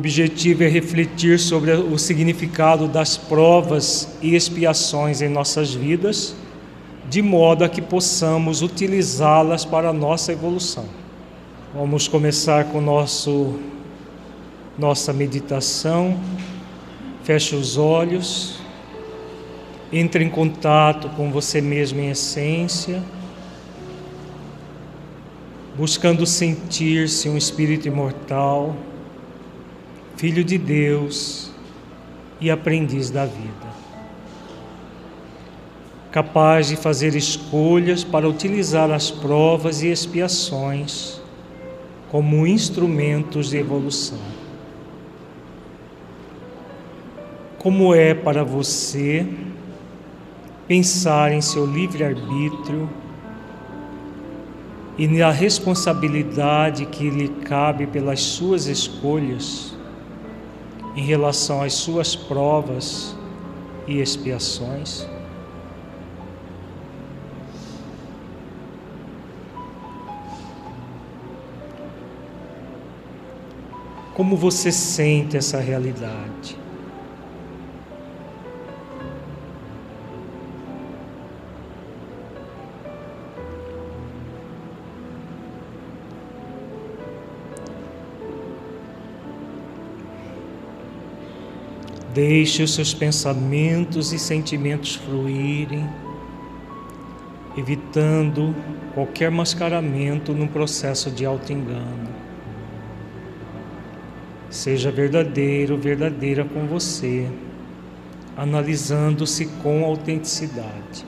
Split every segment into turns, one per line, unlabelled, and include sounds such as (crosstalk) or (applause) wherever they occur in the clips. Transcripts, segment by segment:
objetivo é refletir sobre o significado das provas e expiações em nossas vidas, de modo a que possamos utilizá-las para a nossa evolução. Vamos começar com nosso nossa meditação. Feche os olhos. Entre em contato com você mesmo em essência, buscando sentir-se um espírito imortal, filho de Deus e aprendiz da vida. Capaz de fazer escolhas para utilizar as provas e expiações como instrumentos de evolução. Como é para você pensar em seu livre-arbítrio e na responsabilidade que lhe cabe pelas suas escolhas em relação às suas provas e expiações? Como você sente essa realidade? Deixe os seus pensamentos e sentimentos fluírem, evitando qualquer mascaramento no processo de auto-engano. Seja verdadeiro, verdadeira com você, analisando-se com autenticidade.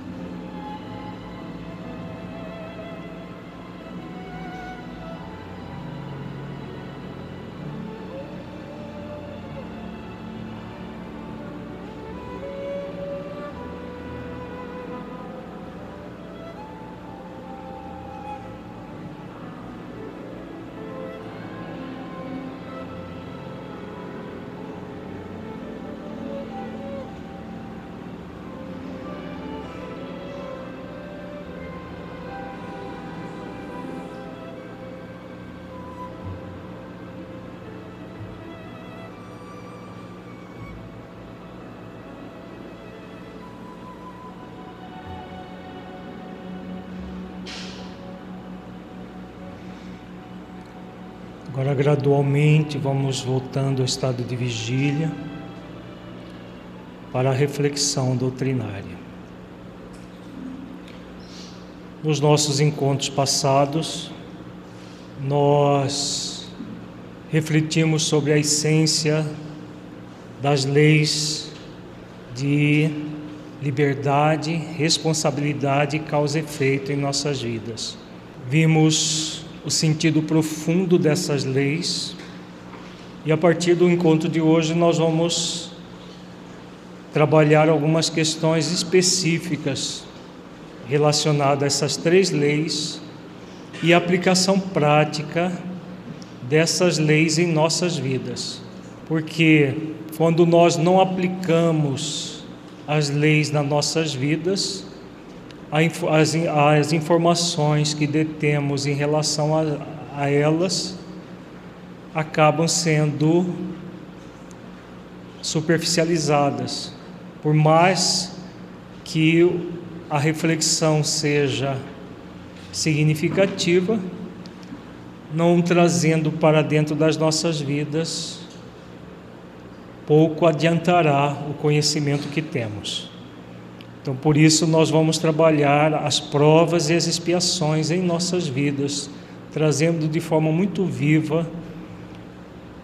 Gradualmente, vamos voltando ao estado de vigília para a reflexão doutrinária. Nos nossos encontros passados, nós refletimos sobre a essência das leis de liberdade, responsabilidade e causa e efeito em nossas vidas. Vimos o sentido profundo dessas leis. E a partir do encontro de hoje nós vamos trabalhar algumas questões específicas relacionadas a essas três leis e a aplicação prática dessas leis em nossas vidas. Porque quando nós não aplicamos as leis nas nossas vidas, as, as informações que detemos em relação a, a elas acabam sendo superficializadas, por mais que a reflexão seja significativa, não trazendo para dentro das nossas vidas, pouco adiantará o conhecimento que temos. Então, por isso, nós vamos trabalhar as provas e as expiações em nossas vidas, trazendo de forma muito viva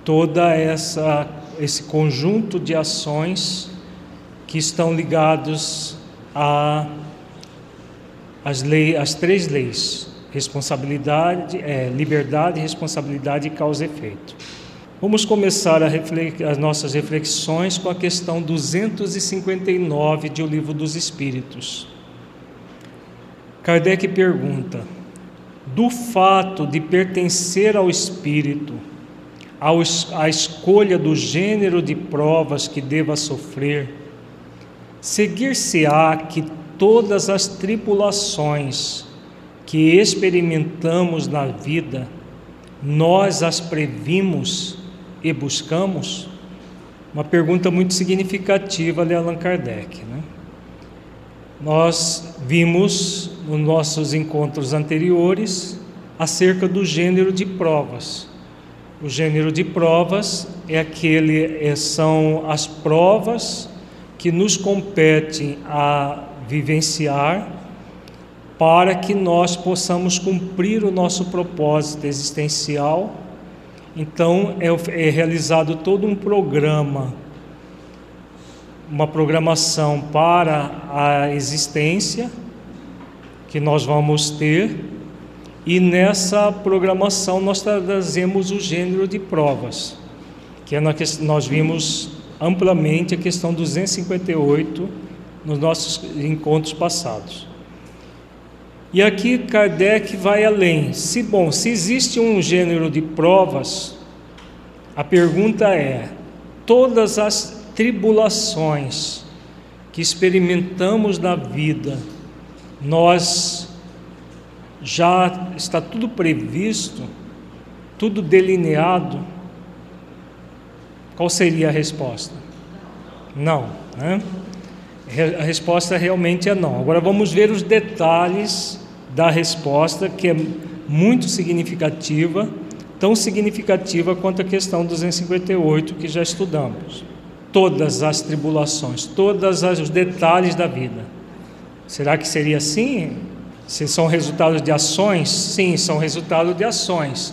toda essa esse conjunto de ações que estão ligados a as as três leis: responsabilidade, é, liberdade, responsabilidade e causa e efeito. Vamos começar as nossas reflexões com a questão 259 de O Livro dos Espíritos. Kardec pergunta: do fato de pertencer ao espírito, à escolha do gênero de provas que deva sofrer, seguir-se-á que todas as tribulações que experimentamos na vida, nós as previmos e buscamos? Uma pergunta muito significativa de Allan Kardec. Né? Nós vimos nos nossos encontros anteriores acerca do gênero de provas. O gênero de provas é aquele é, são as provas que nos competem a vivenciar para que nós possamos cumprir o nosso propósito existencial. Então é, é realizado todo um programa uma programação para a existência que nós vamos ter, e nessa programação nós trazemos o gênero de provas, que é na que nós vimos amplamente a questão 258 nos nossos encontros passados. E aqui Kardec vai além. Se bom, se existe um gênero de provas, a pergunta é: todas as tribulações que experimentamos na vida, nós já está tudo previsto, tudo delineado. Qual seria a resposta? Não, né? A resposta realmente é não. Agora vamos ver os detalhes da resposta, que é muito significativa, tão significativa quanto a questão 258 que já estudamos todas as tribulações, todos os detalhes da vida. Será que seria assim? Se são resultados de ações? Sim, são resultados de ações.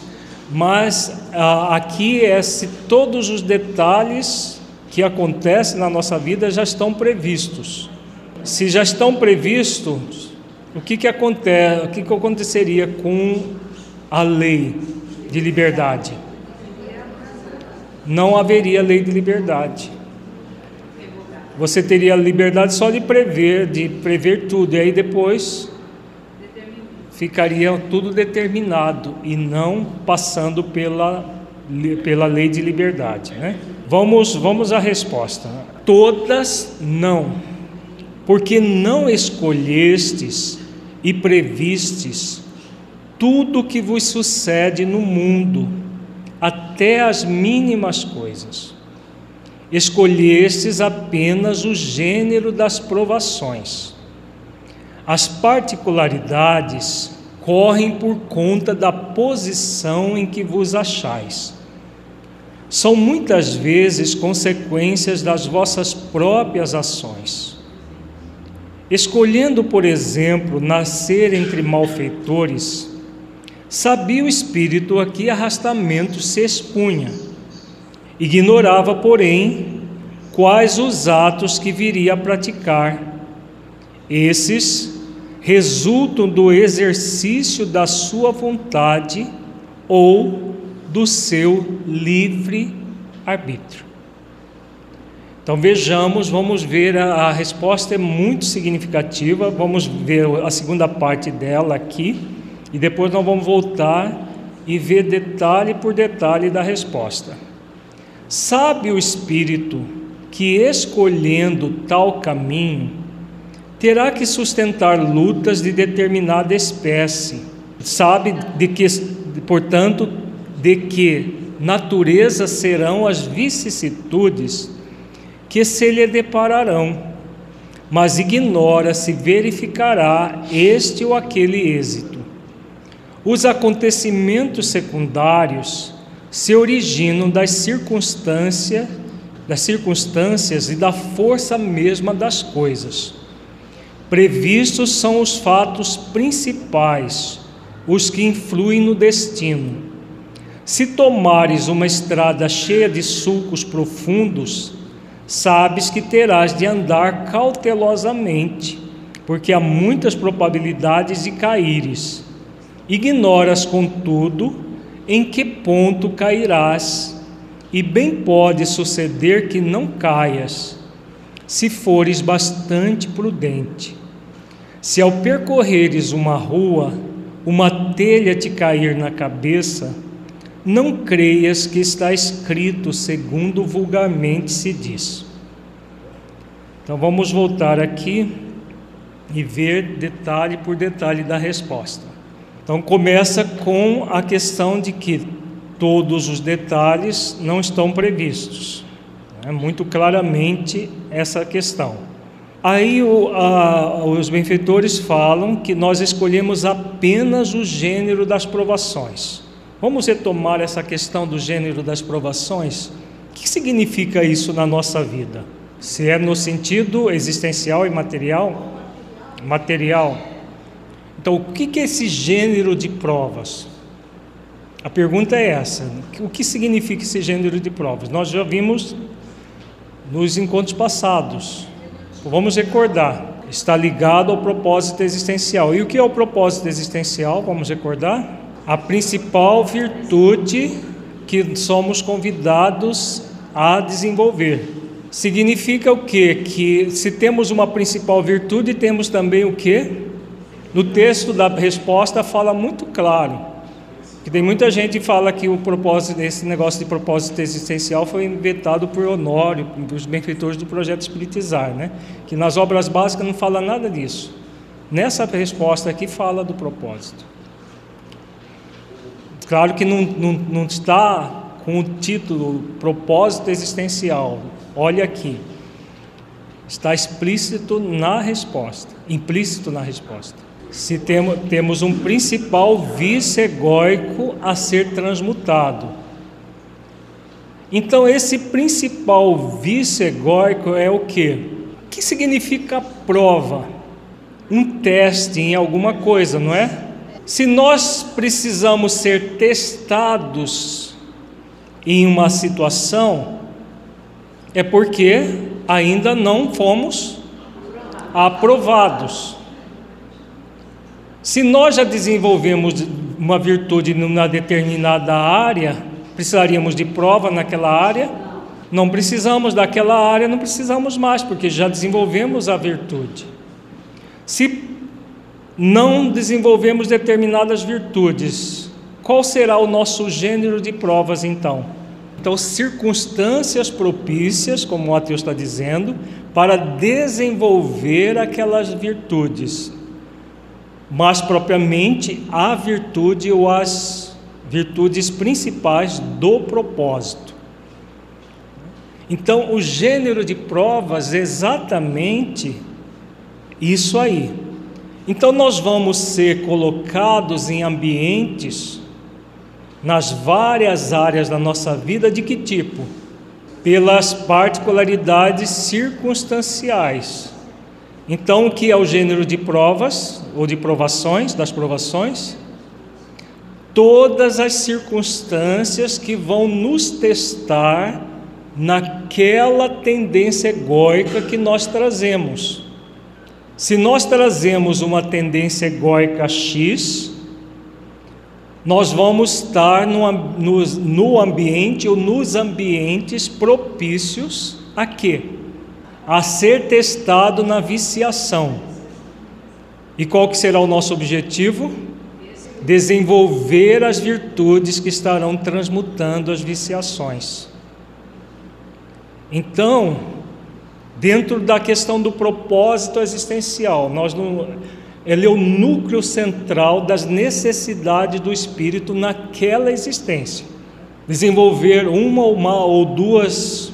Mas ah, aqui é se todos os detalhes que acontecem na nossa vida já estão previstos. Se já estão previstos, o que, que acontece? O que, que aconteceria com a lei de liberdade? Não haveria lei de liberdade você teria a liberdade só de prever, de prever tudo, e aí depois ficaria tudo determinado e não passando pela, pela lei de liberdade. Né? Vamos, vamos à resposta. Todas não, porque não escolhestes e previstes tudo que vos sucede no mundo, até as mínimas coisas escolhestes apenas o gênero das provações. As particularidades correm por conta da posição em que vos achais. São muitas vezes consequências das vossas próprias ações. Escolhendo, por exemplo, nascer entre malfeitores, sabia o espírito a que arrastamento se expunha Ignorava, porém, quais os atos que viria a praticar. Esses resultam do exercício da sua vontade ou do seu livre arbítrio. Então vejamos, vamos ver a, resposta é muito significativa. Vamos ver a segunda parte dela aqui e depois nós vamos voltar e ver detalhe por detalhe da resposta. Sabe o espírito que, escolhendo tal caminho, terá que sustentar lutas de determinada espécie. Sabe de que, portanto, de que natureza serão as vicissitudes que se lhe depararão, mas ignora se verificará este ou aquele êxito. Os acontecimentos secundários se originam das circunstâncias, das circunstâncias e da força mesma das coisas. Previstos são os fatos principais, os que influem no destino. Se tomares uma estrada cheia de sulcos profundos, sabes que terás de andar cautelosamente, porque há muitas probabilidades de caíres. Ignoras, contudo, em que ponto cairás, e bem pode suceder que não caias, se fores bastante prudente. Se ao percorreres uma rua, uma telha te cair na cabeça, não creias que está escrito segundo vulgarmente se diz. Então vamos voltar aqui e ver detalhe por detalhe da resposta. Então começa com a questão de que todos os detalhes não estão previstos. É muito claramente essa questão. Aí o, a, os benfeitores falam que nós escolhemos apenas o gênero das provações. Vamos retomar essa questão do gênero das provações? O que significa isso na nossa vida? Se é no sentido existencial e material? Material. Então, o que é esse gênero de provas? A pergunta é essa: o que significa esse gênero de provas? Nós já vimos nos encontros passados. Vamos recordar. Está ligado ao propósito existencial. E o que é o propósito existencial? Vamos recordar? A principal virtude que somos convidados a desenvolver. Significa o quê? Que se temos uma principal virtude, temos também o quê? No texto da resposta fala muito claro que tem muita gente que fala que o propósito, esse negócio de propósito existencial foi inventado por Honório, os benfeitores do projeto Espiritizar, né? Que nas obras básicas não fala nada disso. Nessa resposta aqui fala do propósito. Claro que não, não, não está com o título propósito existencial. Olha aqui. Está explícito na resposta, implícito na resposta se temos, um principal vício egóico a ser transmutado. Então, esse principal vício egóico é o que? O que significa prova? Um teste em alguma coisa, não é? Se nós precisamos ser testados em uma situação, é porque ainda não fomos aprovados. Se nós já desenvolvemos uma virtude numa determinada área, precisaríamos de prova naquela área? Não precisamos daquela área, não precisamos mais, porque já desenvolvemos a virtude. Se não desenvolvemos determinadas virtudes, qual será o nosso gênero de provas então? Então, circunstâncias propícias, como Mateus está dizendo, para desenvolver aquelas virtudes mas propriamente a virtude ou as virtudes principais do propósito. Então, o gênero de provas é exatamente isso aí. Então, nós vamos ser colocados em ambientes, nas várias áreas da nossa vida, de que tipo? Pelas particularidades circunstanciais. Então, o que é o gênero de provas ou de provações, das provações? Todas as circunstâncias que vão nos testar naquela tendência egóica que nós trazemos. Se nós trazemos uma tendência egóica X, nós vamos estar no, no, no ambiente ou nos ambientes propícios a quê? a ser testado na viciação. E qual que será o nosso objetivo? Desenvolver as virtudes que estarão transmutando as viciações. Então, dentro da questão do propósito existencial, nós não, ele é o núcleo central das necessidades do espírito naquela existência. Desenvolver uma ou, uma ou duas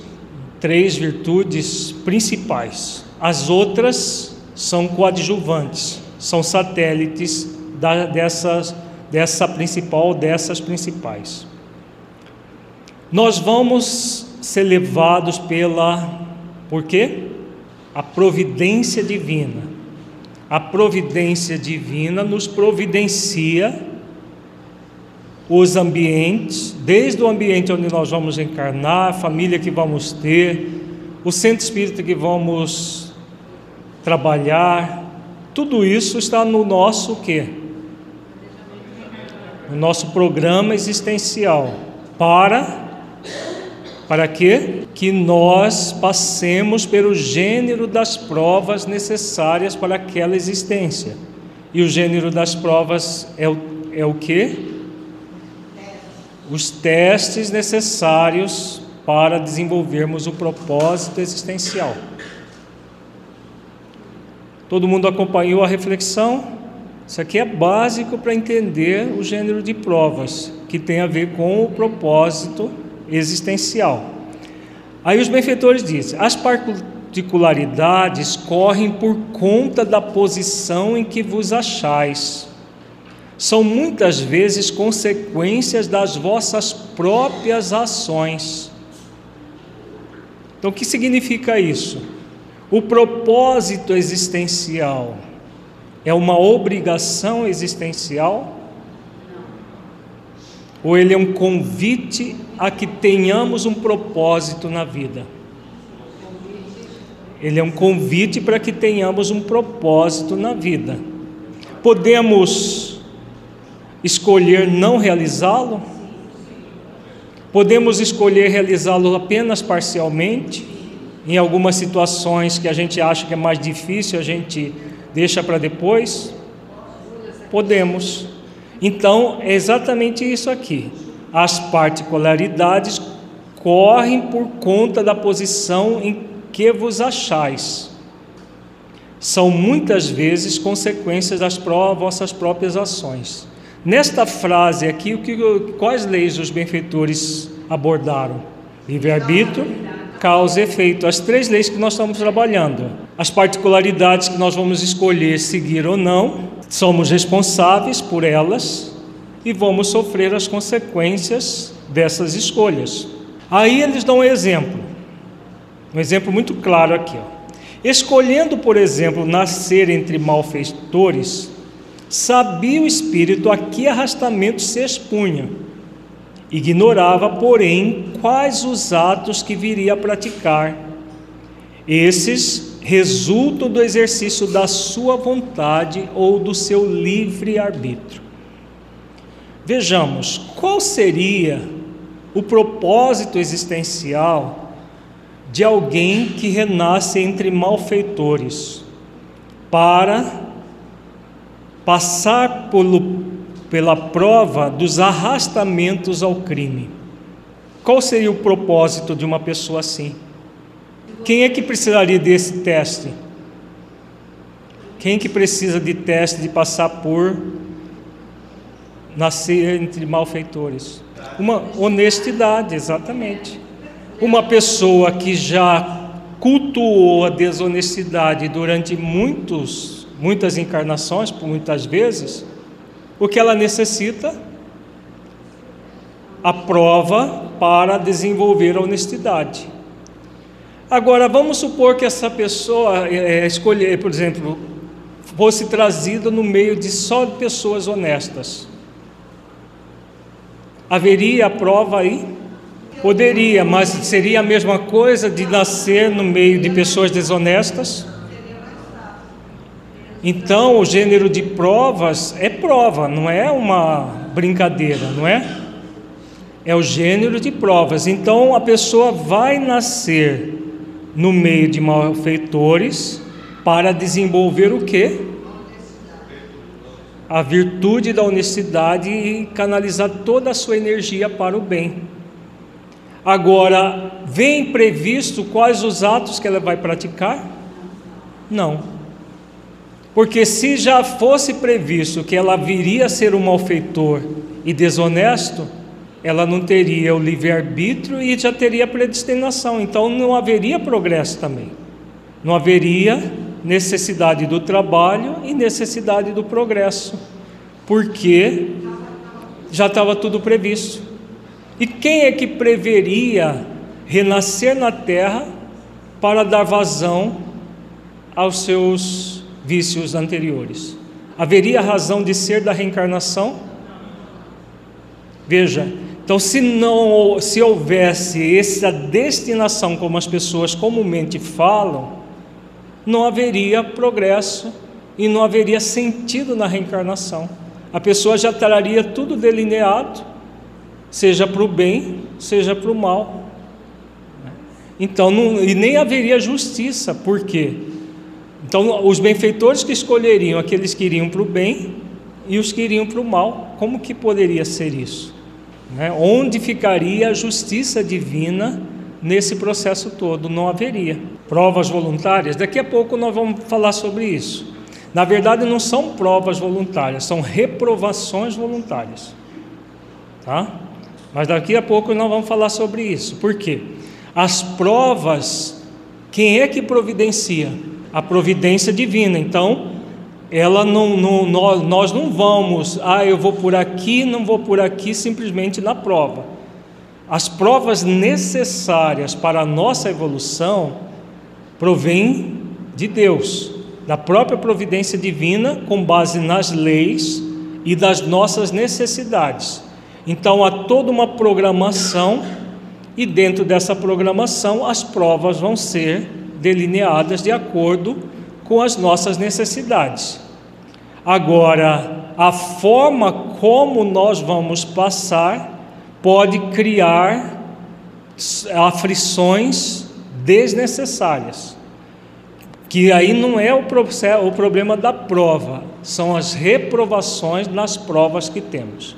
três virtudes principais. As outras são coadjuvantes, são satélites da, dessas, dessa principal, dessas principais. Nós vamos ser levados pela, por quê? A providência divina. A providência divina nos providencia os ambientes, desde o ambiente onde nós vamos encarnar, a família que vamos ter, o centro espírita que vamos trabalhar, tudo isso está no nosso quê? No nosso programa existencial para para quê? Que nós passemos pelo gênero das provas necessárias para aquela existência. E o gênero das provas é o, é o que? os testes necessários para desenvolvermos o propósito existencial. Todo mundo acompanhou a reflexão? Isso aqui é básico para entender o gênero de provas, que tem a ver com o propósito existencial. Aí os benfeitores dizem: as particularidades correm por conta da posição em que vos achais. São muitas vezes consequências das vossas próprias ações. Então, o que significa isso? O propósito existencial é uma obrigação existencial? Ou ele é um convite a que tenhamos um propósito na vida? Ele é um convite para que tenhamos um propósito na vida. Podemos escolher não realizá-lo? Podemos escolher realizá-lo apenas parcialmente? Em algumas situações que a gente acha que é mais difícil, a gente Deixa para depois? Podemos. Então, é exatamente isso aqui. As particularidades correm por conta da posição em que vos achais. São muitas vezes consequências das vossas próprias ações. Nesta frase aqui, o que, quais leis os benfeitores abordaram? Livre-arbítrio, causa e efeito. As três leis que nós estamos trabalhando as particularidades que nós vamos escolher seguir ou não, somos responsáveis por elas e vamos sofrer as consequências dessas escolhas. Aí eles dão um exemplo, um exemplo muito claro aqui. Ó. Escolhendo, por exemplo, nascer entre malfeitores, sabia o espírito a que arrastamento se expunha. Ignorava, porém, quais os atos que viria a praticar. Esses resultam do exercício da sua vontade ou do seu livre arbítrio. Vejamos, qual seria o propósito existencial de alguém que renasce entre malfeitores para passar pelo, pela prova dos arrastamentos ao crime? Qual seria o propósito de uma pessoa assim? Quem é que precisaria desse teste? Quem que precisa de teste de passar por nascer entre malfeitores? Uma honestidade, exatamente. Uma pessoa que já cultuou a desonestidade durante muitos, muitas encarnações, por muitas vezes, o que ela necessita? A prova para desenvolver a honestidade. Agora, vamos supor que essa pessoa é, escolher, por exemplo, fosse trazida no meio de só pessoas honestas. Haveria a prova aí? Poderia, mas seria a mesma coisa de nascer no meio de pessoas desonestas? Então, o gênero de provas é prova, não é uma brincadeira, não é? É o gênero de provas. Então, a pessoa vai nascer no meio de malfeitores para desenvolver o que? A virtude da honestidade e canalizar toda a sua energia para o bem. Agora, vem previsto quais os atos que ela vai praticar? Não. Porque se já fosse previsto que ela viria a ser um malfeitor e desonesto, ela não teria o livre-arbítrio e já teria predestinação, então não haveria progresso também. Não haveria necessidade do trabalho e necessidade do progresso, porque já estava tudo previsto. E quem é que preveria renascer na terra para dar vazão aos seus vícios anteriores? Haveria razão de ser da reencarnação? Veja, então, se não se houvesse essa destinação como as pessoas comumente falam, não haveria progresso e não haveria sentido na reencarnação. A pessoa já traria tudo delineado, seja para o bem, seja para o mal. Então, não, e nem haveria justiça, por quê? Então, os benfeitores que escolheriam aqueles que iriam para o bem e os que iriam para o mal, como que poderia ser isso? Né? Onde ficaria a justiça divina nesse processo todo? Não haveria. Provas voluntárias, daqui a pouco nós vamos falar sobre isso. Na verdade, não são provas voluntárias, são reprovações voluntárias. Tá? Mas daqui a pouco nós vamos falar sobre isso. Por quê? As provas, quem é que providencia? A providência divina. Então, ela não, não nós, nós não vamos, ah, eu vou por aqui, não vou por aqui, simplesmente na prova. As provas necessárias para a nossa evolução provêm de Deus, da própria providência divina, com base nas leis e das nossas necessidades. Então há toda uma programação, e dentro dessa programação as provas vão ser delineadas de acordo com as nossas necessidades. Agora, a forma como nós vamos passar pode criar aflições desnecessárias. Que aí não é o, processo, o problema da prova, são as reprovações nas provas que temos.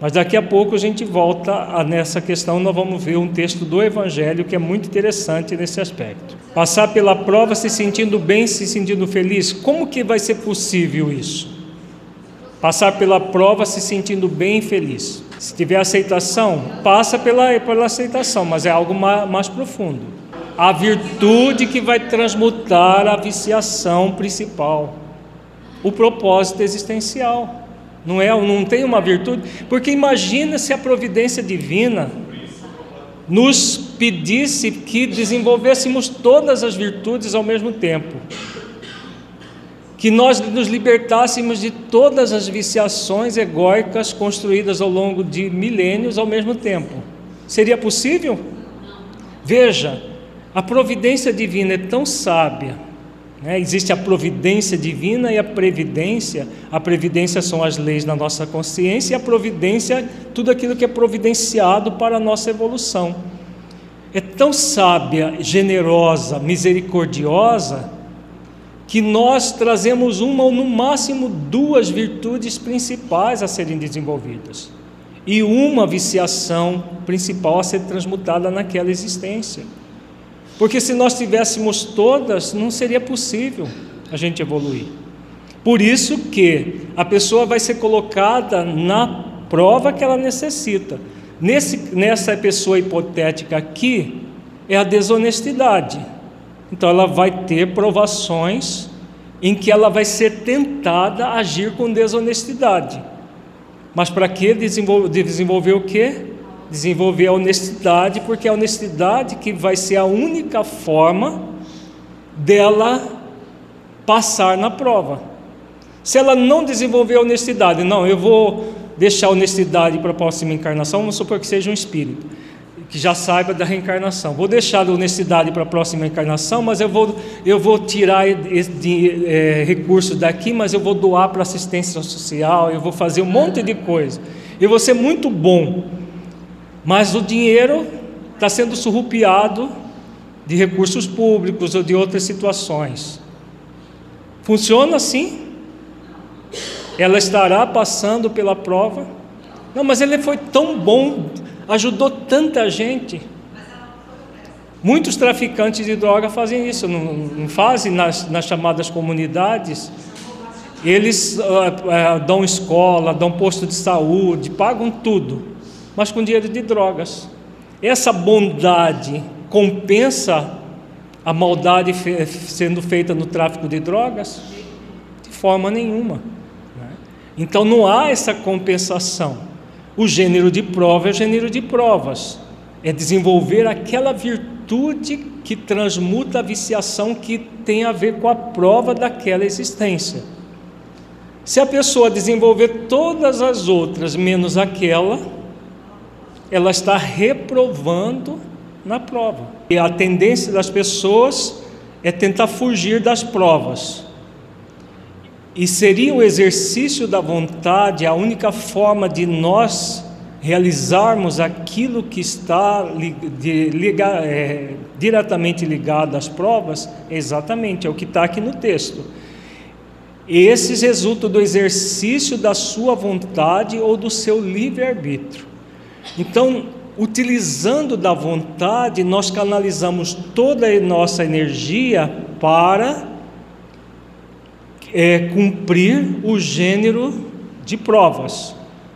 Mas daqui a pouco a gente volta a, nessa questão, nós vamos ver um texto do Evangelho que é muito interessante nesse aspecto. Passar pela prova se sentindo bem, se sentindo feliz, como que vai ser possível isso? Passar pela prova se sentindo bem e feliz. Se tiver aceitação, passa pela, pela aceitação, mas é algo mais, mais profundo. A virtude que vai transmutar a viciação principal, o propósito existencial. Não é, não tem uma virtude, porque imagina se a providência divina nos pedisse que desenvolvêssemos todas as virtudes ao mesmo tempo. Que nós nos libertássemos de todas as viciações egóicas construídas ao longo de milênios ao mesmo tempo. Seria possível? Veja, a providência divina é tão sábia né? Existe a providência divina e a previdência. A previdência são as leis da nossa consciência e a providência, tudo aquilo que é providenciado para a nossa evolução. É tão sábia, generosa, misericordiosa, que nós trazemos uma ou no máximo duas virtudes principais a serem desenvolvidas e uma viciação principal a ser transmutada naquela existência. Porque se nós tivéssemos todas, não seria possível a gente evoluir. Por isso que a pessoa vai ser colocada na prova que ela necessita. Nesse, nessa pessoa hipotética aqui, é a desonestidade. Então ela vai ter provações em que ela vai ser tentada a agir com desonestidade. Mas para que desenvolver, desenvolver o quê? desenvolver a honestidade, porque é a honestidade que vai ser a única forma dela passar na prova. Se ela não desenvolver a honestidade, não, eu vou deixar a honestidade para a próxima encarnação, vamos supor que seja um espírito, que já saiba da reencarnação. Vou deixar a honestidade para a próxima encarnação, mas eu vou, eu vou tirar de, é, recursos daqui, mas eu vou doar para assistência social, eu vou fazer um monte de coisa. Eu vou ser muito bom mas o dinheiro está sendo surrupiado de recursos públicos ou de outras situações. Funciona assim? Ela estará passando pela prova? Não, mas ele foi tão bom, ajudou tanta gente. Muitos traficantes de droga fazem isso, não, não fazem nas, nas, chamadas comunidades. Eles uh, uh, dão escola, dão posto de saúde, pagam tudo mas com dinheiro de drogas. Essa bondade compensa a maldade fe sendo feita no tráfico de drogas? De forma nenhuma. Então não há essa compensação. O gênero de prova é o gênero de provas, é desenvolver aquela virtude que transmuta a viciação que tem a ver com a prova daquela existência. Se a pessoa desenvolver todas as outras menos aquela, ela está reprovando na prova. E a tendência das pessoas é tentar fugir das provas. E seria o exercício da vontade a única forma de nós realizarmos aquilo que está é, diretamente ligado às provas? Exatamente, é o que está aqui no texto. Esses resultam do exercício da sua vontade ou do seu livre-arbítrio. Então, utilizando da vontade, nós canalizamos toda a nossa energia para é cumprir o gênero de provas,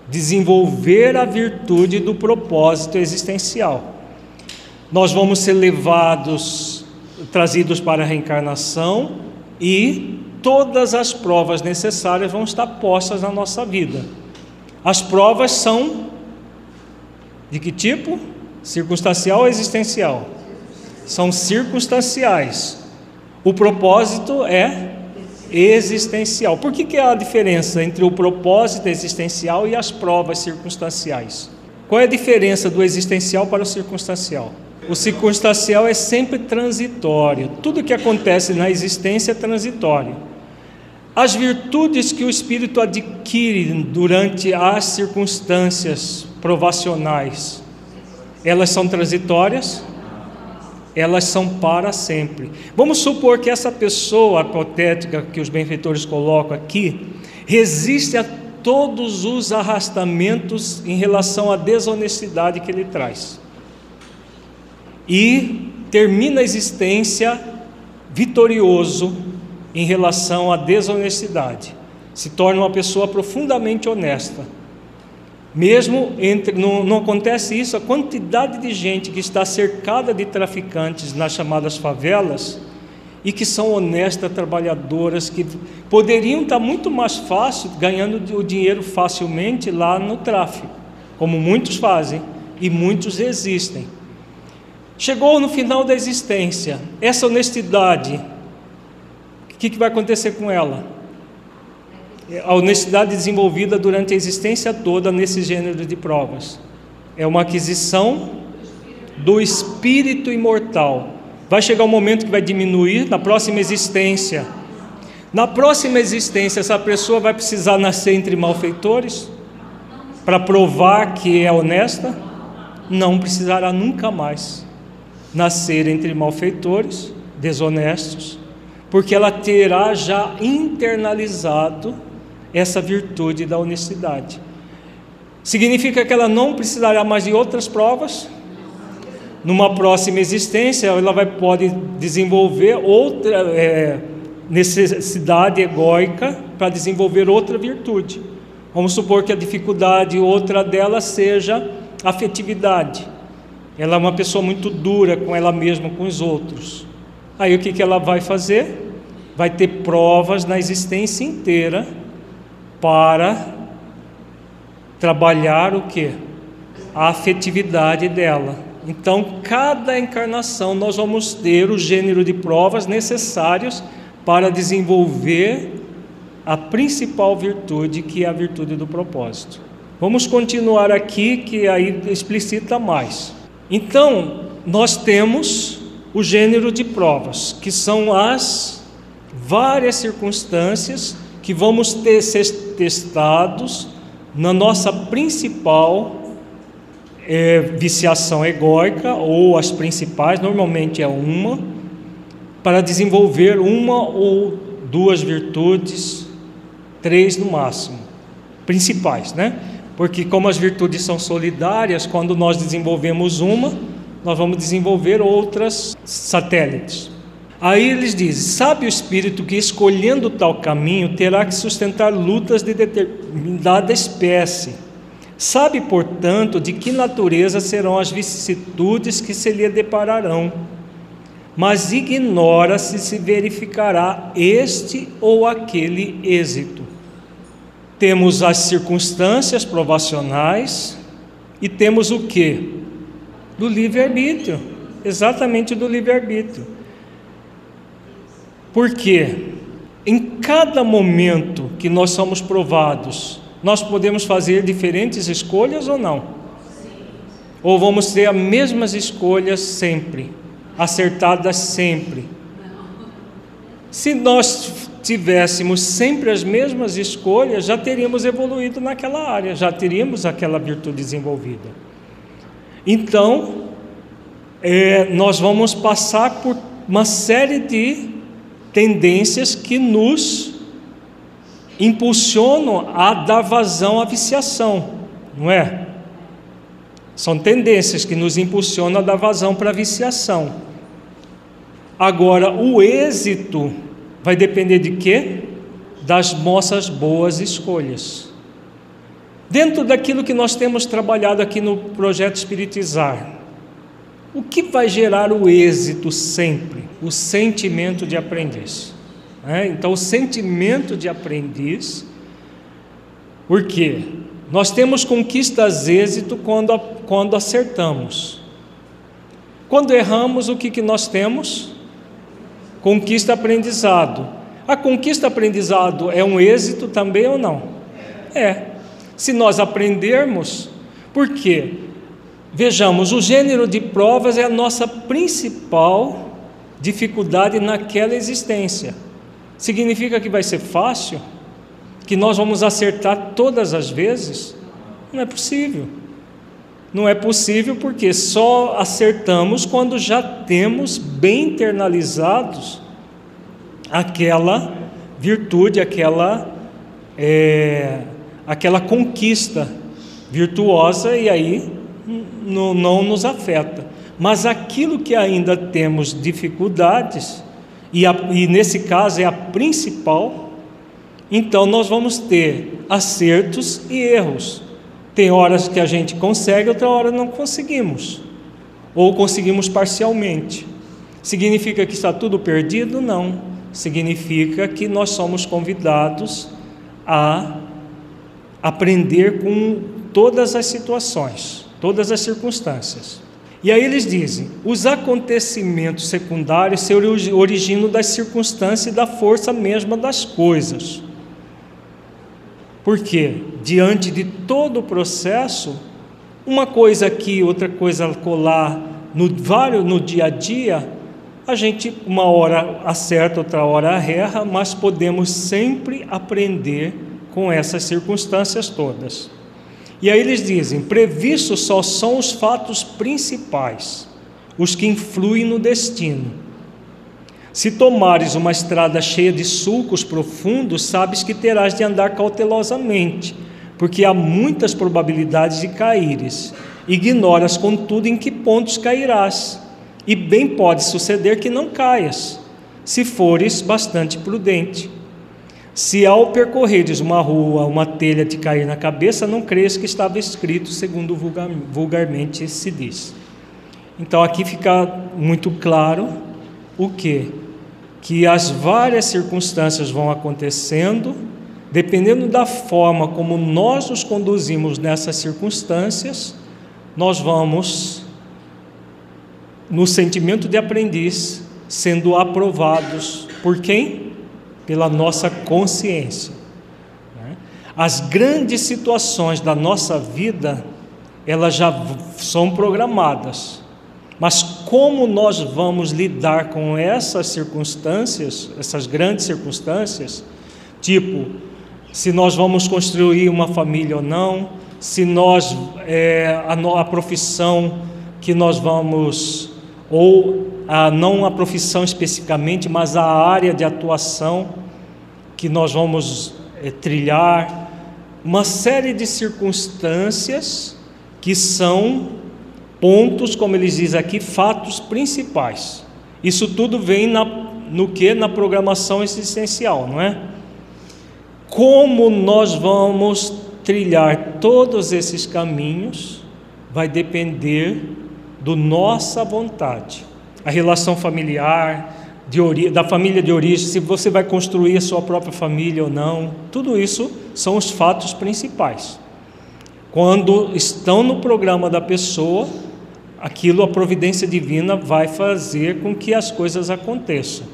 desenvolver a virtude do propósito existencial. Nós vamos ser levados, trazidos para a reencarnação e todas as provas necessárias vão estar postas na nossa vida. As provas são de que tipo? Circunstancial ou existencial? São circunstanciais. O propósito é existencial. Por que, que há a diferença entre o propósito existencial e as provas circunstanciais? Qual é a diferença do existencial para o circunstancial? O circunstancial é sempre transitório. Tudo que acontece na existência é transitório. As virtudes que o espírito adquire durante as circunstâncias provacionais, elas são transitórias? Elas são para sempre. Vamos supor que essa pessoa hipotética que os benfeitores colocam aqui resiste a todos os arrastamentos em relação à desonestidade que ele traz e termina a existência vitorioso em relação à desonestidade. Se torna uma pessoa profundamente honesta. Mesmo entre, não, não acontece isso, a quantidade de gente que está cercada de traficantes nas chamadas favelas e que são honestas, trabalhadoras, que poderiam estar muito mais fácil ganhando o dinheiro facilmente lá no tráfico, como muitos fazem e muitos existem. Chegou no final da existência, essa honestidade, o que, que vai acontecer com ela? A honestidade desenvolvida durante a existência toda nesse gênero de provas é uma aquisição do espírito imortal. Vai chegar um momento que vai diminuir na próxima existência. Na próxima existência, essa pessoa vai precisar nascer entre malfeitores para provar que é honesta? Não precisará nunca mais nascer entre malfeitores, desonestos, porque ela terá já internalizado essa virtude da honestidade. Significa que ela não precisará mais de outras provas. Numa próxima existência, ela vai pode desenvolver outra é, necessidade egóica para desenvolver outra virtude. Vamos supor que a dificuldade outra dela seja afetividade. Ela é uma pessoa muito dura com ela mesma, com os outros. Aí o que, que ela vai fazer? Vai ter provas na existência inteira para trabalhar o que? A afetividade dela. Então, cada encarnação nós vamos ter o gênero de provas necessários para desenvolver a principal virtude, que é a virtude do propósito. Vamos continuar aqui, que aí explicita mais. Então, nós temos o gênero de provas, que são as várias circunstâncias que vamos ter ser testados na nossa principal é, viciação egóica, ou as principais, normalmente é uma, para desenvolver uma ou duas virtudes, três no máximo, principais, né? Porque, como as virtudes são solidárias, quando nós desenvolvemos uma, nós vamos desenvolver outras satélites. Aí eles dizem: sabe o espírito que escolhendo tal caminho terá que sustentar lutas de determinada espécie. Sabe, portanto, de que natureza serão as vicissitudes que se lhe depararão, mas ignora se se verificará este ou aquele êxito. Temos as circunstâncias provacionais e temos o que? Do livre-arbítrio, exatamente do livre-arbítrio. Porque em cada momento que nós somos provados, nós podemos fazer diferentes escolhas ou não? Ou vamos ter as mesmas escolhas sempre, acertadas sempre? Se nós tivéssemos sempre as mesmas escolhas, já teríamos evoluído naquela área, já teríamos aquela virtude desenvolvida. Então, é, nós vamos passar por uma série de tendências que nos impulsionam a dar vazão à viciação, não é? São tendências que nos impulsionam a dar vazão para a viciação. Agora, o êxito Vai depender de quê? das nossas boas escolhas. Dentro daquilo que nós temos trabalhado aqui no projeto Espiritizar, o que vai gerar o êxito sempre? O sentimento de aprendiz. É? Então, o sentimento de aprendiz, por quê? Nós temos conquistas êxito quando, quando acertamos. Quando erramos, o que, que nós temos? Conquista aprendizado. A conquista aprendizado é um êxito também ou não? É. Se nós aprendermos, por quê? Vejamos, o gênero de provas é a nossa principal dificuldade naquela existência. Significa que vai ser fácil? Que nós vamos acertar todas as vezes? Não é possível. Não é possível porque só acertamos quando já temos bem internalizados aquela virtude, aquela, é, aquela conquista virtuosa, e aí não, não nos afeta. Mas aquilo que ainda temos dificuldades, e, a, e nesse caso é a principal, então nós vamos ter acertos e erros. Tem horas que a gente consegue, outra hora não conseguimos. Ou conseguimos parcialmente. Significa que está tudo perdido? Não. Significa que nós somos convidados a aprender com todas as situações, todas as circunstâncias. E aí eles dizem: os acontecimentos secundários se originam das circunstâncias e da força mesma das coisas. Porque diante de todo o processo, uma coisa aqui, outra coisa colar, no no dia a dia, a gente uma hora acerta, outra hora erra, mas podemos sempre aprender com essas circunstâncias todas. E aí eles dizem: previstos só são os fatos principais, os que influem no destino se tomares uma estrada cheia de sulcos profundos, sabes que terás de andar cautelosamente, porque há muitas probabilidades de caíres. Ignoras, contudo, em que pontos cairás, e bem pode suceder que não caias, se fores bastante prudente. Se ao percorreres uma rua, uma telha te cair na cabeça, não crês que estava escrito, segundo vulgarmente se diz. Então aqui fica muito claro o que? que as várias circunstâncias vão acontecendo, dependendo da forma como nós nos conduzimos nessas circunstâncias, nós vamos, no sentimento de aprendiz, sendo aprovados por quem? Pela nossa consciência. Né? As grandes situações da nossa vida, elas já são programadas. Mas como nós vamos lidar com essas circunstâncias, essas grandes circunstâncias, tipo, se nós vamos construir uma família ou não, se nós, é, a, a profissão que nós vamos, ou a, não a profissão especificamente, mas a área de atuação que nós vamos é, trilhar, uma série de circunstâncias que são pontos, como eles dizem aqui, fatos principais. Isso tudo vem na, no que? Na programação existencial, não é? Como nós vamos trilhar todos esses caminhos vai depender do nossa vontade. A relação familiar, de da família de origem, se você vai construir a sua própria família ou não, tudo isso são os fatos principais. Quando estão no programa da pessoa, aquilo a providência divina vai fazer com que as coisas aconteçam.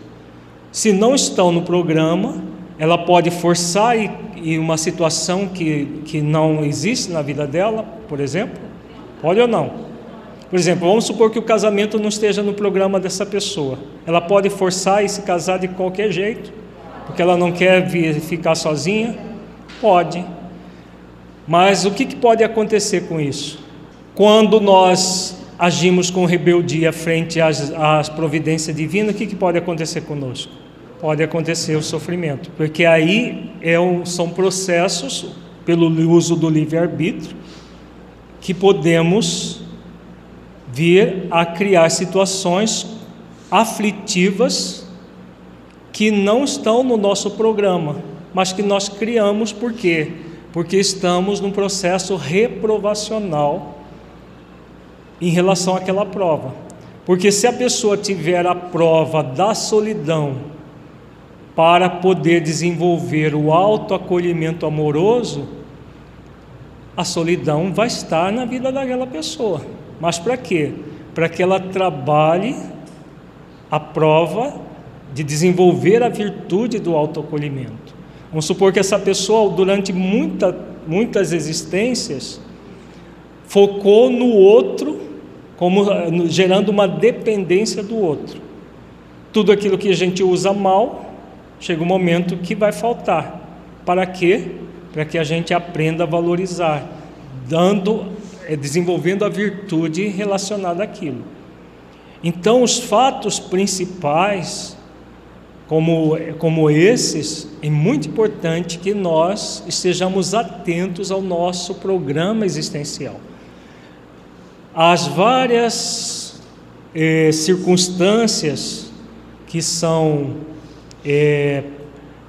Se não estão no programa, ela pode forçar e, e uma situação que, que não existe na vida dela, por exemplo, pode ou não? Por exemplo, vamos supor que o casamento não esteja no programa dessa pessoa. Ela pode forçar e se casar de qualquer jeito, porque ela não quer vir, ficar sozinha? Pode. Mas o que, pode acontecer com isso? Quando nós agimos com rebeldia frente às, às providências divinas, o que, que pode acontecer conosco? Pode acontecer o sofrimento, porque aí é um, são processos, pelo uso do livre-arbítrio, que podemos vir a criar situações aflitivas que não estão no nosso programa. mas que nós criamos por quê? Porque estamos num processo reprovacional em relação àquela prova. Porque se a pessoa tiver a prova da solidão para poder desenvolver o autoacolhimento amoroso, a solidão vai estar na vida daquela pessoa. Mas para quê? Para que ela trabalhe a prova de desenvolver a virtude do autoacolhimento. Vamos supor que essa pessoa, durante muita, muitas existências, focou no outro, como gerando uma dependência do outro. Tudo aquilo que a gente usa mal, chega um momento que vai faltar. Para quê? Para que a gente aprenda a valorizar, dando, eh, desenvolvendo a virtude relacionada àquilo. Então, os fatos principais como, como esses, é muito importante que nós estejamos atentos ao nosso programa existencial. As várias eh, circunstâncias que são eh,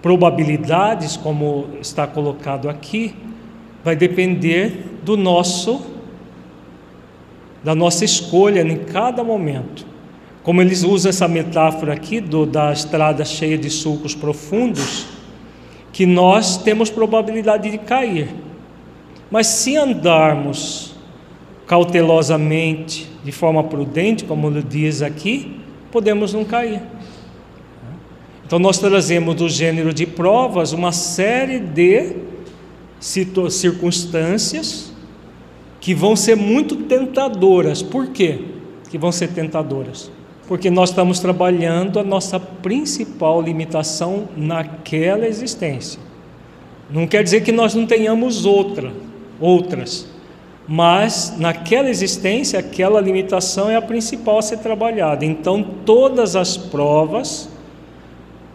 probabilidades, como está colocado aqui, vai depender do nosso da nossa escolha em cada momento. Como eles usam essa metáfora aqui do, da estrada cheia de sulcos profundos, que nós temos probabilidade de cair. Mas se andarmos cautelosamente, de forma prudente, como ele diz aqui, podemos não cair. Então nós trazemos do gênero de provas uma série de circunstâncias que vão ser muito tentadoras. Por quê? Que vão ser tentadoras porque nós estamos trabalhando a nossa principal limitação naquela existência. Não quer dizer que nós não tenhamos outra, outras, mas naquela existência, aquela limitação é a principal a ser trabalhada. Então, todas as provas,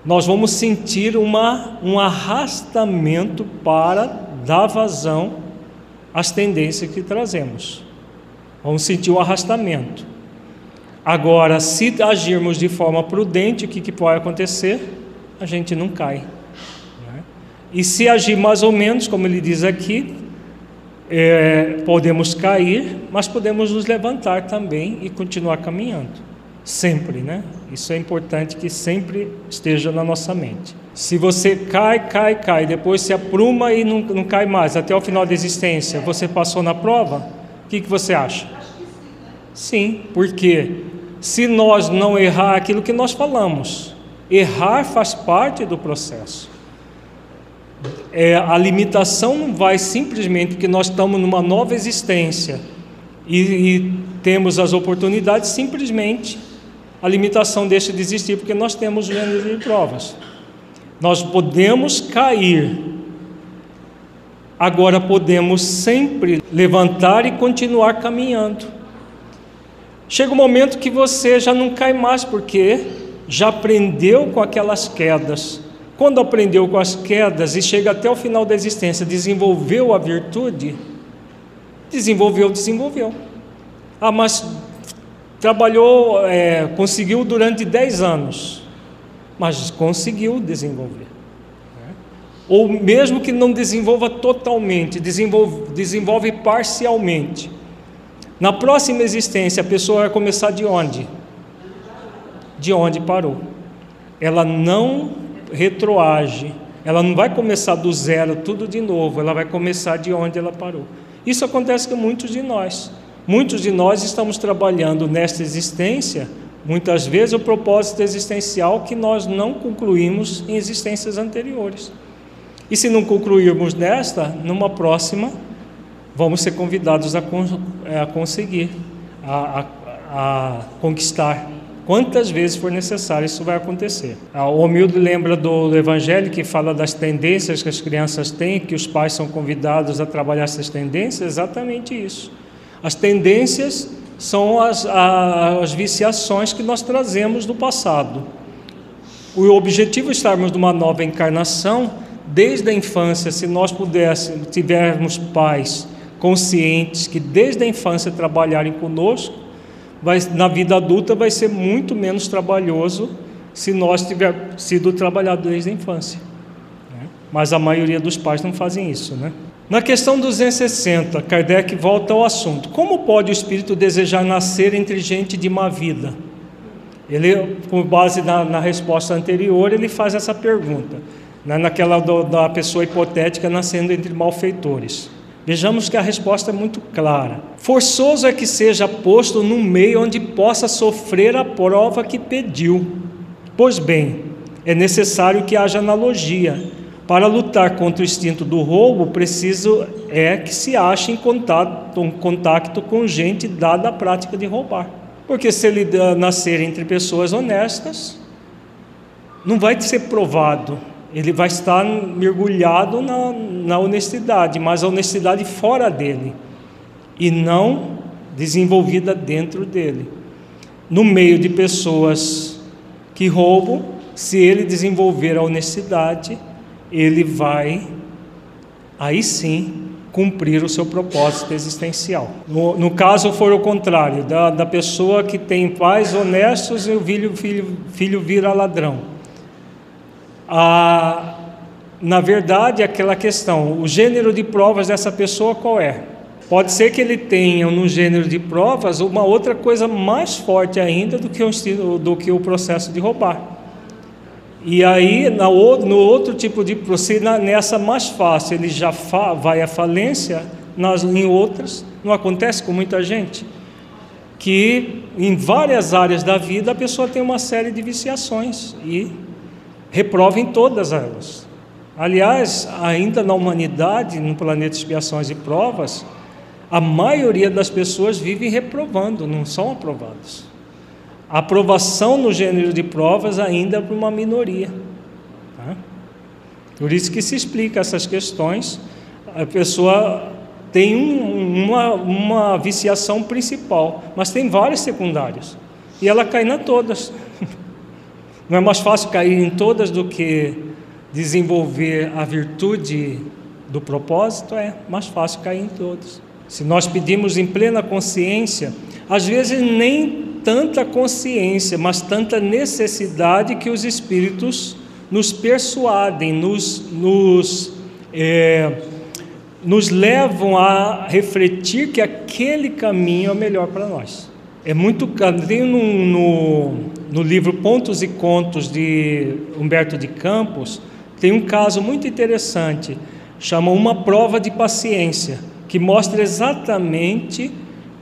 nós vamos sentir uma, um arrastamento para dar vazão às tendências que trazemos. Vamos sentir o arrastamento. Agora, se agirmos de forma prudente, o que, que pode acontecer? A gente não cai. Né? E se agir mais ou menos, como ele diz aqui, é, podemos cair, mas podemos nos levantar também e continuar caminhando. Sempre, né? Isso é importante que sempre esteja na nossa mente. Se você cai, cai, cai, depois se apruma e não, não cai mais até o final da existência, você passou na prova? O que, que você acha? Sim, porque se nós não errar aquilo que nós falamos. Errar faz parte do processo. É, a limitação não vai simplesmente porque nós estamos numa nova existência e, e temos as oportunidades, simplesmente a limitação deixa de existir porque nós temos gênero de provas. Nós podemos cair, agora podemos sempre levantar e continuar caminhando. Chega um momento que você já não cai mais, porque já aprendeu com aquelas quedas. Quando aprendeu com as quedas e chega até o final da existência, desenvolveu a virtude, desenvolveu, desenvolveu. Ah, mas trabalhou, é, conseguiu durante 10 anos, mas conseguiu desenvolver. Ou mesmo que não desenvolva totalmente, desenvolve, desenvolve parcialmente. Na próxima existência, a pessoa vai começar de onde? De onde parou. Ela não retroage, ela não vai começar do zero tudo de novo, ela vai começar de onde ela parou. Isso acontece com muitos de nós. Muitos de nós estamos trabalhando nesta existência, muitas vezes o propósito existencial que nós não concluímos em existências anteriores. E se não concluirmos nesta, numa próxima, vamos ser convidados a, é, a conseguir, a, a, a, conquistar. Quantas vezes for necessário, isso vai acontecer. O humilde lembra do Evangelho que fala das tendências que as crianças têm, que os pais são convidados a trabalhar essas tendências, exatamente isso. As tendências são as, as viciações que nós trazemos do passado. O objetivo de estarmos numa nova encarnação, desde a infância, se nós pudéssemos, tivermos pais conscientes que desde a infância trabalharem conosco, vai, na vida adulta vai ser muito menos trabalhoso se nós tivermos sido trabalhados desde a infância. Né? mas a maioria dos pais não fazem isso, né? Na questão 260, Kardec volta ao assunto: como pode o espírito desejar nascer entre gente de má vida? Ele, com base na, na resposta anterior, ele faz essa pergunta, né, naquela do, da pessoa hipotética nascendo entre malfeitores. Vejamos que a resposta é muito clara. Forçoso é que seja posto num meio onde possa sofrer a prova que pediu. Pois bem, é necessário que haja analogia. Para lutar contra o instinto do roubo, preciso é que se ache em contato, um contato com gente dada a prática de roubar. Porque se ele nascer entre pessoas honestas, não vai ser provado, ele vai estar mergulhado na, na honestidade, mas a honestidade fora dele e não desenvolvida dentro dele. No meio de pessoas que roubam, se ele desenvolver a honestidade, ele vai, aí sim, cumprir o seu propósito existencial. No, no caso for o contrário, da, da pessoa que tem pais honestos e o filho, filho, filho vira ladrão. Ah, na verdade, aquela questão, o gênero de provas dessa pessoa qual é? Pode ser que ele tenha no gênero de provas uma outra coisa mais forte ainda do que o, do que o processo de roubar. E aí, no outro tipo de procedimento, nessa mais fácil, ele já vai à falência, nas, em outras, não acontece com muita gente, que em várias áreas da vida a pessoa tem uma série de viciações e reprova em todas elas. Aliás, ainda na humanidade, no planeta expiações e provas, a maioria das pessoas vive reprovando, não são aprovados. Aprovação no gênero de provas ainda para uma minoria. Tá? Por isso que se explica essas questões. A pessoa tem um, uma, uma viciação principal, mas tem várias secundárias. E ela cai na todas. (laughs) Não é mais fácil cair em todas do que desenvolver a virtude do propósito? É mais fácil cair em todas. Se nós pedimos em plena consciência, às vezes nem tanta consciência, mas tanta necessidade que os espíritos nos persuadem, nos, nos, é, nos levam a refletir que aquele caminho é o melhor para nós. É muito. Tem no, no, no livro Pontos e Contos de Humberto de Campos, tem um caso muito interessante, chama Uma Prova de Paciência, que mostra exatamente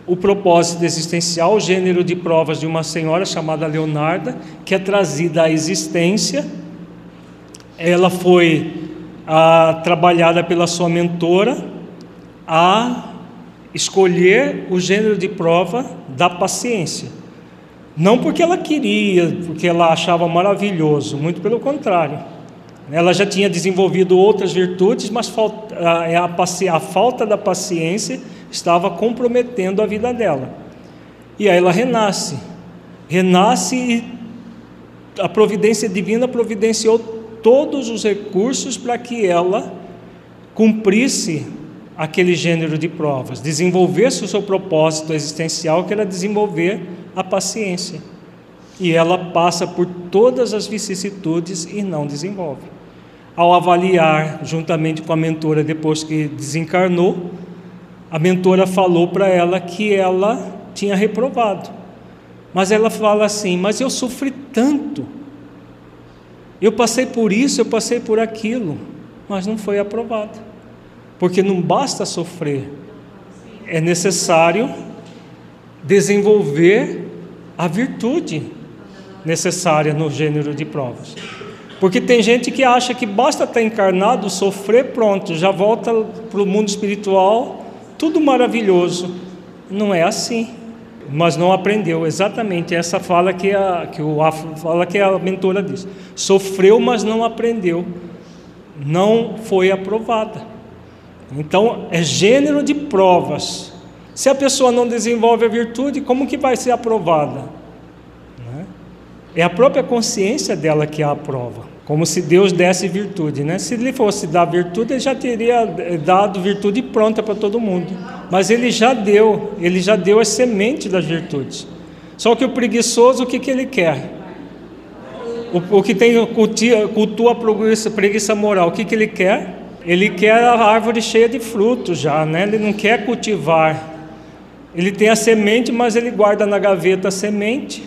o propósito existencial, o gênero de provas de uma senhora chamada Leonarda, que é trazida à existência. Ela foi a, trabalhada pela sua mentora a escolher o gênero de prova da paciência. Não porque ela queria, porque ela achava maravilhoso, muito pelo contrário. Ela já tinha desenvolvido outras virtudes, mas a, é a falta da paciência estava comprometendo a vida dela. E aí ela renasce. Renasce e a providência divina providenciou todos os recursos para que ela cumprisse aquele gênero de provas, desenvolvesse o seu propósito existencial, que era desenvolver a paciência. E ela passa por todas as vicissitudes e não desenvolve. Ao avaliar, juntamente com a mentora, depois que desencarnou, a mentora falou para ela que ela tinha reprovado. Mas ela fala assim: Mas eu sofri tanto. Eu passei por isso, eu passei por aquilo, mas não foi aprovado. Porque não basta sofrer, é necessário desenvolver a virtude necessária no gênero de provas. Porque tem gente que acha que basta estar encarnado, sofrer, pronto, já volta para o mundo espiritual tudo maravilhoso. Não é assim. Mas não aprendeu exatamente essa fala que a, que o fala que a mentora diz. Sofreu, mas não aprendeu. Não foi aprovada. Então, é gênero de provas. Se a pessoa não desenvolve a virtude, como que vai ser aprovada? Né? É a própria consciência dela que a aprova. Como se Deus desse virtude, né? Se ele fosse dar virtude, ele já teria dado virtude pronta para todo mundo. Mas ele já deu, ele já deu as sementes das virtudes. Só que o preguiçoso, o que, que ele quer? O, o que tem cultua, cultua a preguiça, preguiça moral, o que, que ele quer? Ele quer a árvore cheia de frutos já, né? Ele não quer cultivar. Ele tem a semente, mas ele guarda na gaveta a semente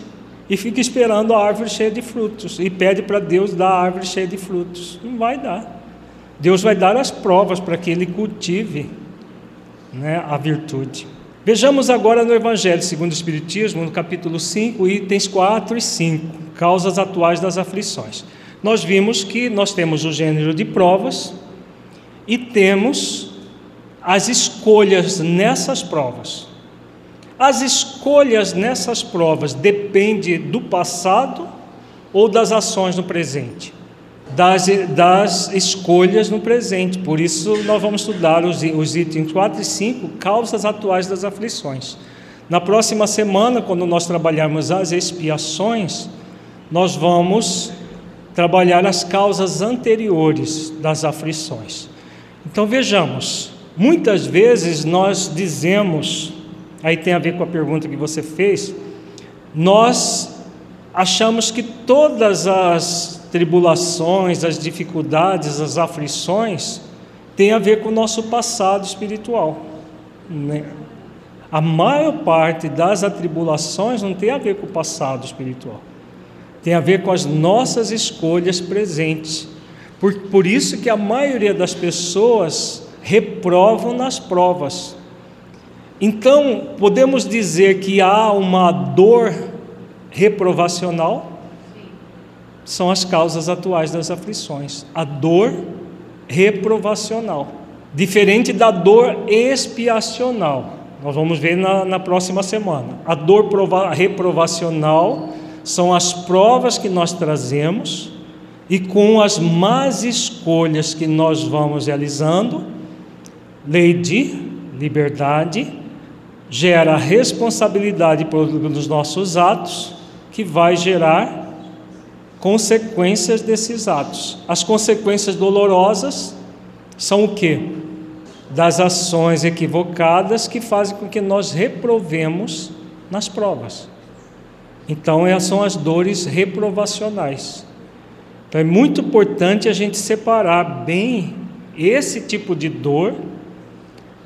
e fica esperando a árvore cheia de frutos e pede para Deus dar a árvore cheia de frutos. Não vai dar. Deus vai dar as provas para que ele cultive né, a virtude. Vejamos agora no Evangelho segundo o Espiritismo, no capítulo 5, itens 4 e 5, causas atuais das aflições. Nós vimos que nós temos o gênero de provas e temos as escolhas nessas provas. As escolhas nessas provas dependem do passado ou das ações no presente? das, das escolhas no presente. Por isso, nós vamos estudar os, os itens 4 e 5, causas atuais das aflições. Na próxima semana, quando nós trabalharmos as expiações, nós vamos trabalhar as causas anteriores das aflições. Então vejamos, muitas vezes nós dizemos, aí tem a ver com a pergunta que você fez, nós achamos que todas as tribulações, as dificuldades, as aflições, tem a ver com o nosso passado espiritual. Né? A maior parte das atribulações não tem a ver com o passado espiritual, tem a ver com as nossas escolhas presentes. Por, por isso que a maioria das pessoas reprovam nas provas. Então, podemos dizer que há uma dor reprovacional, são as causas atuais das aflições. A dor reprovacional, diferente da dor expiacional. Nós vamos ver na, na próxima semana. A dor prova, reprovacional são as provas que nós trazemos e com as más escolhas que nós vamos realizando, lei de liberdade gera responsabilidade pelos nossos atos, que vai gerar consequências desses atos. As consequências dolorosas são o que? Das ações equivocadas que fazem com que nós reprovemos nas provas. Então, essas são as dores reprovacionais. Então, é muito importante a gente separar bem esse tipo de dor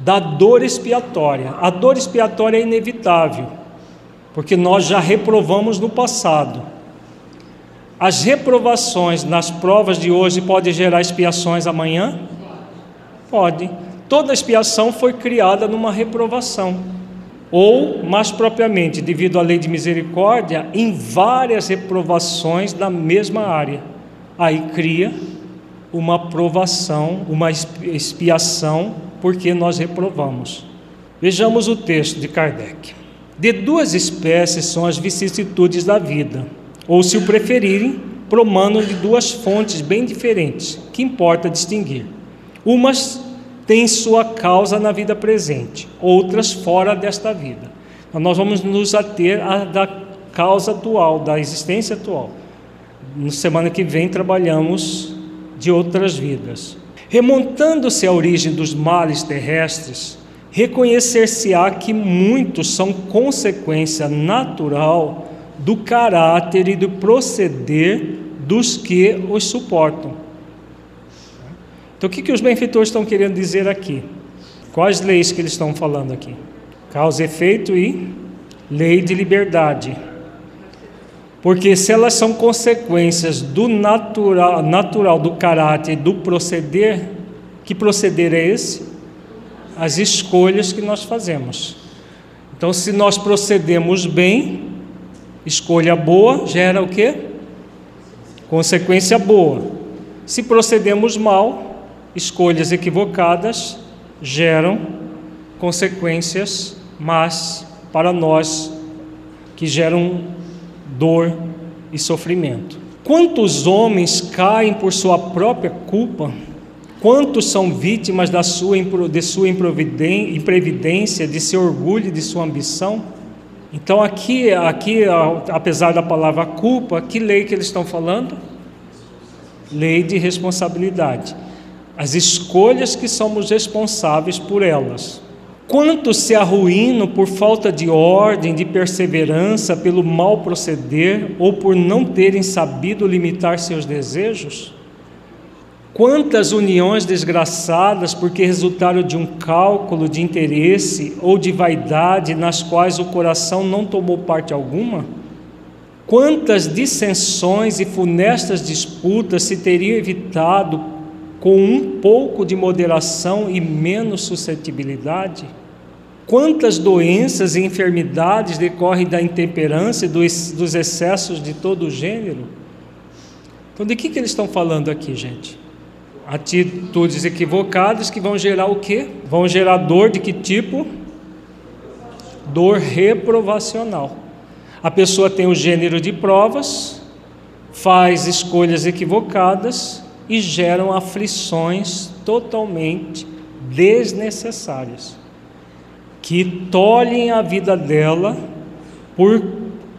da dor expiatória. A dor expiatória é inevitável, porque nós já reprovamos no passado. As reprovações nas provas de hoje podem gerar expiações amanhã? Pode. Toda expiação foi criada numa reprovação. Ou, mais propriamente, devido à lei de misericórdia, em várias reprovações da mesma área. Aí cria uma provação, uma expiação, porque nós reprovamos. Vejamos o texto de Kardec. De duas espécies são as vicissitudes da vida ou se o preferirem, promano de duas fontes bem diferentes, que importa distinguir. Umas têm sua causa na vida presente, outras fora desta vida. Então, nós vamos nos ater à da causa atual, da existência atual. Na semana que vem trabalhamos de outras vidas. Remontando-se à origem dos males terrestres, reconhecer-se-á que muitos são consequência natural do caráter e do proceder dos que os suportam. Então, o que, que os benfeitores estão querendo dizer aqui? Quais leis que eles estão falando aqui? Causa efeito e lei de liberdade. Porque se elas são consequências do natural, natural do caráter do proceder, que proceder é esse? As escolhas que nós fazemos. Então, se nós procedemos bem, Escolha boa gera o que? Consequência boa. Se procedemos mal, escolhas equivocadas geram consequências más para nós, que geram dor e sofrimento. Quantos homens caem por sua própria culpa? Quantos são vítimas da sua, de sua imprevidência, de seu orgulho, de sua ambição? Então aqui, aqui, apesar da palavra culpa, que lei que eles estão falando? Lei de responsabilidade. As escolhas que somos responsáveis por elas. Quantos se arruinam por falta de ordem, de perseverança, pelo mal proceder ou por não terem sabido limitar seus desejos? Quantas uniões desgraçadas porque resultaram de um cálculo de interesse ou de vaidade nas quais o coração não tomou parte alguma? Quantas dissensões e funestas disputas se teriam evitado com um pouco de moderação e menos suscetibilidade? Quantas doenças e enfermidades decorrem da intemperância e dos excessos de todo o gênero? Então, de que, que eles estão falando aqui, gente? Atitudes equivocadas que vão gerar o quê? Vão gerar dor de que tipo? Dor reprovacional. A pessoa tem o gênero de provas, faz escolhas equivocadas e geram aflições totalmente desnecessárias, que tolhem a vida dela por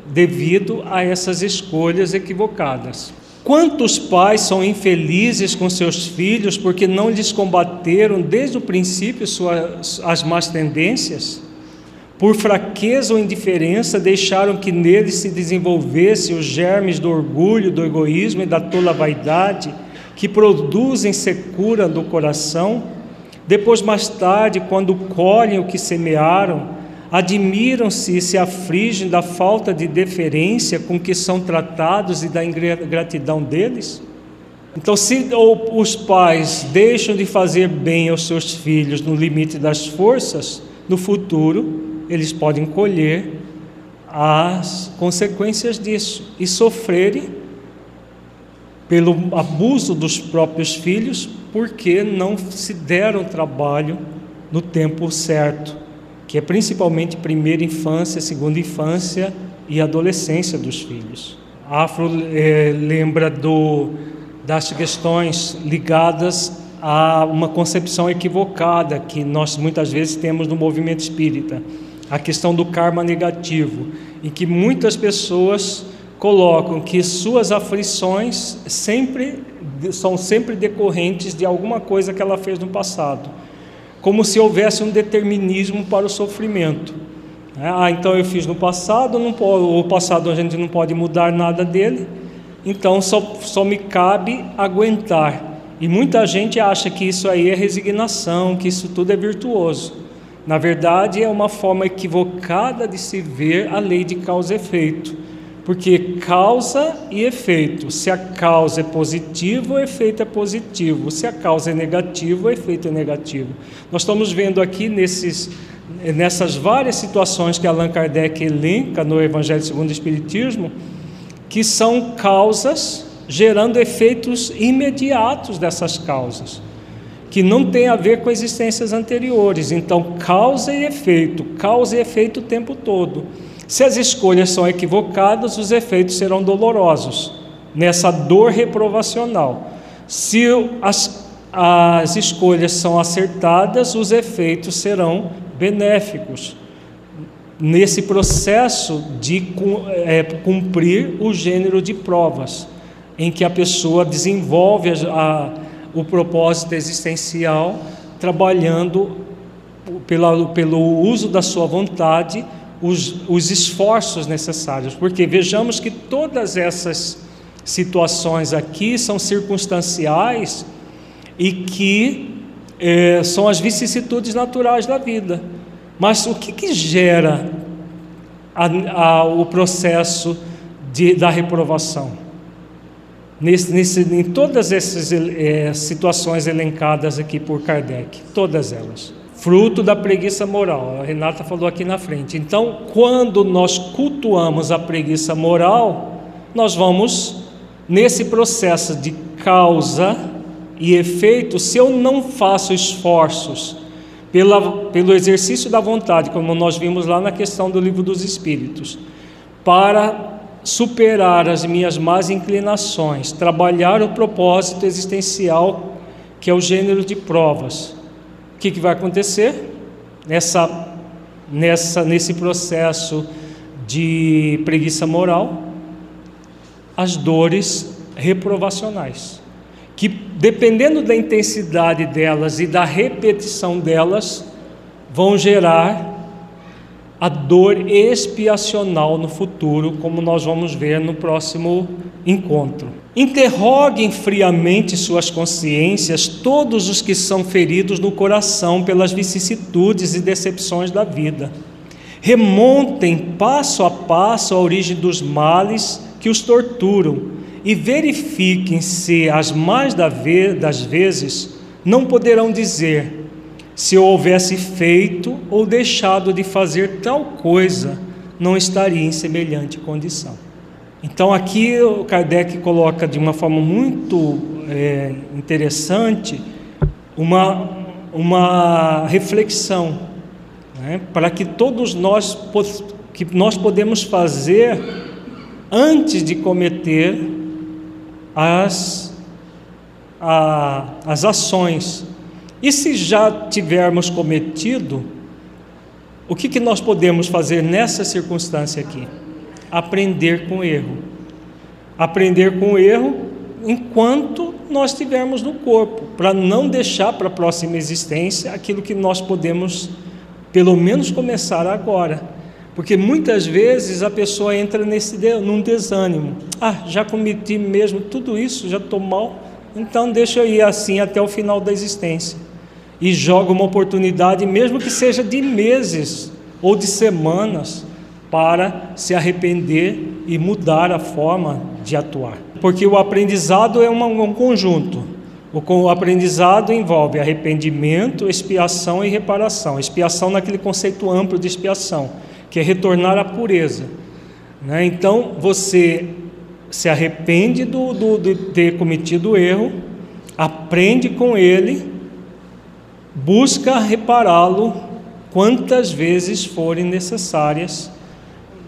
devido a essas escolhas equivocadas. Quantos pais são infelizes com seus filhos porque não lhes combateram desde o princípio suas, as más tendências? Por fraqueza ou indiferença, deixaram que neles se desenvolvesse os germes do orgulho, do egoísmo e da tola vaidade que produzem secura do coração, depois, mais tarde, quando colhem o que semearam, admiram-se e se afligem da falta de deferência com que são tratados e da ingratidão deles? Então, se os pais deixam de fazer bem aos seus filhos no limite das forças, no futuro eles podem colher as consequências disso e sofrerem pelo abuso dos próprios filhos, porque não se deram trabalho no tempo certo, que é principalmente primeira infância, segunda infância e adolescência dos filhos. Afro é, lembra do, das questões ligadas a uma concepção equivocada que nós muitas vezes temos no movimento espírita, a questão do karma negativo, em que muitas pessoas colocam que suas aflições sempre são sempre decorrentes de alguma coisa que ela fez no passado, como se houvesse um determinismo para o sofrimento. É, ah, então eu fiz no passado, não o passado a gente não pode mudar nada dele, então só, só me cabe aguentar. E muita gente acha que isso aí é resignação, que isso tudo é virtuoso. Na verdade, é uma forma equivocada de se ver a lei de causa e efeito porque causa e efeito. Se a causa é positiva, o efeito é positivo. Se a causa é negativa, o efeito é negativo. Nós estamos vendo aqui nesses, nessas várias situações que Allan Kardec elenca no Evangelho segundo o Espiritismo, que são causas gerando efeitos imediatos dessas causas, que não tem a ver com existências anteriores. Então, causa e efeito, causa e efeito o tempo todo. Se as escolhas são equivocadas, os efeitos serão dolorosos, nessa dor reprovacional. Se as, as escolhas são acertadas, os efeitos serão benéficos. Nesse processo de é, cumprir o gênero de provas, em que a pessoa desenvolve a, a, o propósito existencial, trabalhando pela, pelo uso da sua vontade os, os esforços necessários, porque vejamos que todas essas situações aqui são circunstanciais e que é, são as vicissitudes naturais da vida. Mas o que, que gera a, a, o processo de, da reprovação? Nesse, nesse, em todas essas é, situações elencadas aqui por Kardec, todas elas fruto da preguiça moral. A Renata falou aqui na frente. Então, quando nós cultuamos a preguiça moral, nós vamos nesse processo de causa e efeito. Se eu não faço esforços pela, pelo exercício da vontade, como nós vimos lá na questão do livro dos Espíritos, para superar as minhas más inclinações, trabalhar o propósito existencial que é o gênero de provas o que, que vai acontecer nessa, nessa, nesse processo de preguiça moral? As dores reprovacionais, que dependendo da intensidade delas e da repetição delas, vão gerar a dor expiacional no futuro, como nós vamos ver no próximo encontro. Interroguem friamente suas consciências todos os que são feridos no coração pelas vicissitudes e decepções da vida. Remontem passo a passo a origem dos males que os torturam e verifiquem se, as mais das vezes, não poderão dizer: se eu houvesse feito ou deixado de fazer tal coisa, não estaria em semelhante condição. Então, aqui o Kardec coloca de uma forma muito é, interessante uma, uma reflexão né, para que todos nós que nós podemos fazer antes de cometer as, a, as ações e se já tivermos cometido, o que, que nós podemos fazer nessa circunstância aqui? Aprender com o erro. Aprender com o erro enquanto nós estivermos no corpo, para não deixar para a próxima existência aquilo que nós podemos, pelo menos, começar agora. Porque muitas vezes a pessoa entra nesse num desânimo. Ah, já cometi mesmo tudo isso, já estou mal, então deixa eu ir assim até o final da existência e joga uma oportunidade, mesmo que seja de meses ou de semanas, para se arrepender e mudar a forma de atuar. Porque o aprendizado é um conjunto. O aprendizado envolve arrependimento, expiação e reparação. Expiação naquele conceito amplo de expiação, que é retornar à pureza. Né? Então, você se arrepende do, do, de ter cometido o erro, aprende com ele busca repará-lo quantas vezes forem necessárias.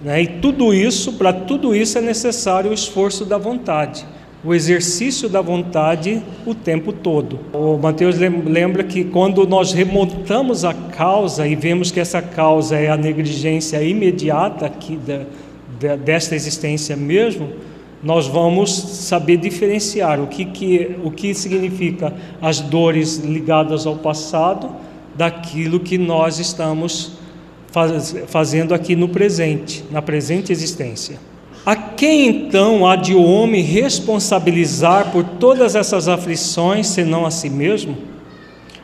Né? E tudo isso, para tudo isso é necessário o esforço da vontade, o exercício da vontade o tempo todo. O Mateus lembra que quando nós remontamos a causa e vemos que essa causa é a negligência imediata aqui da, da, desta existência mesmo, nós vamos saber diferenciar o que, que, o que significa as dores ligadas ao passado daquilo que nós estamos faz, fazendo aqui no presente, na presente existência. A quem então há de o homem responsabilizar por todas essas aflições, senão a si mesmo?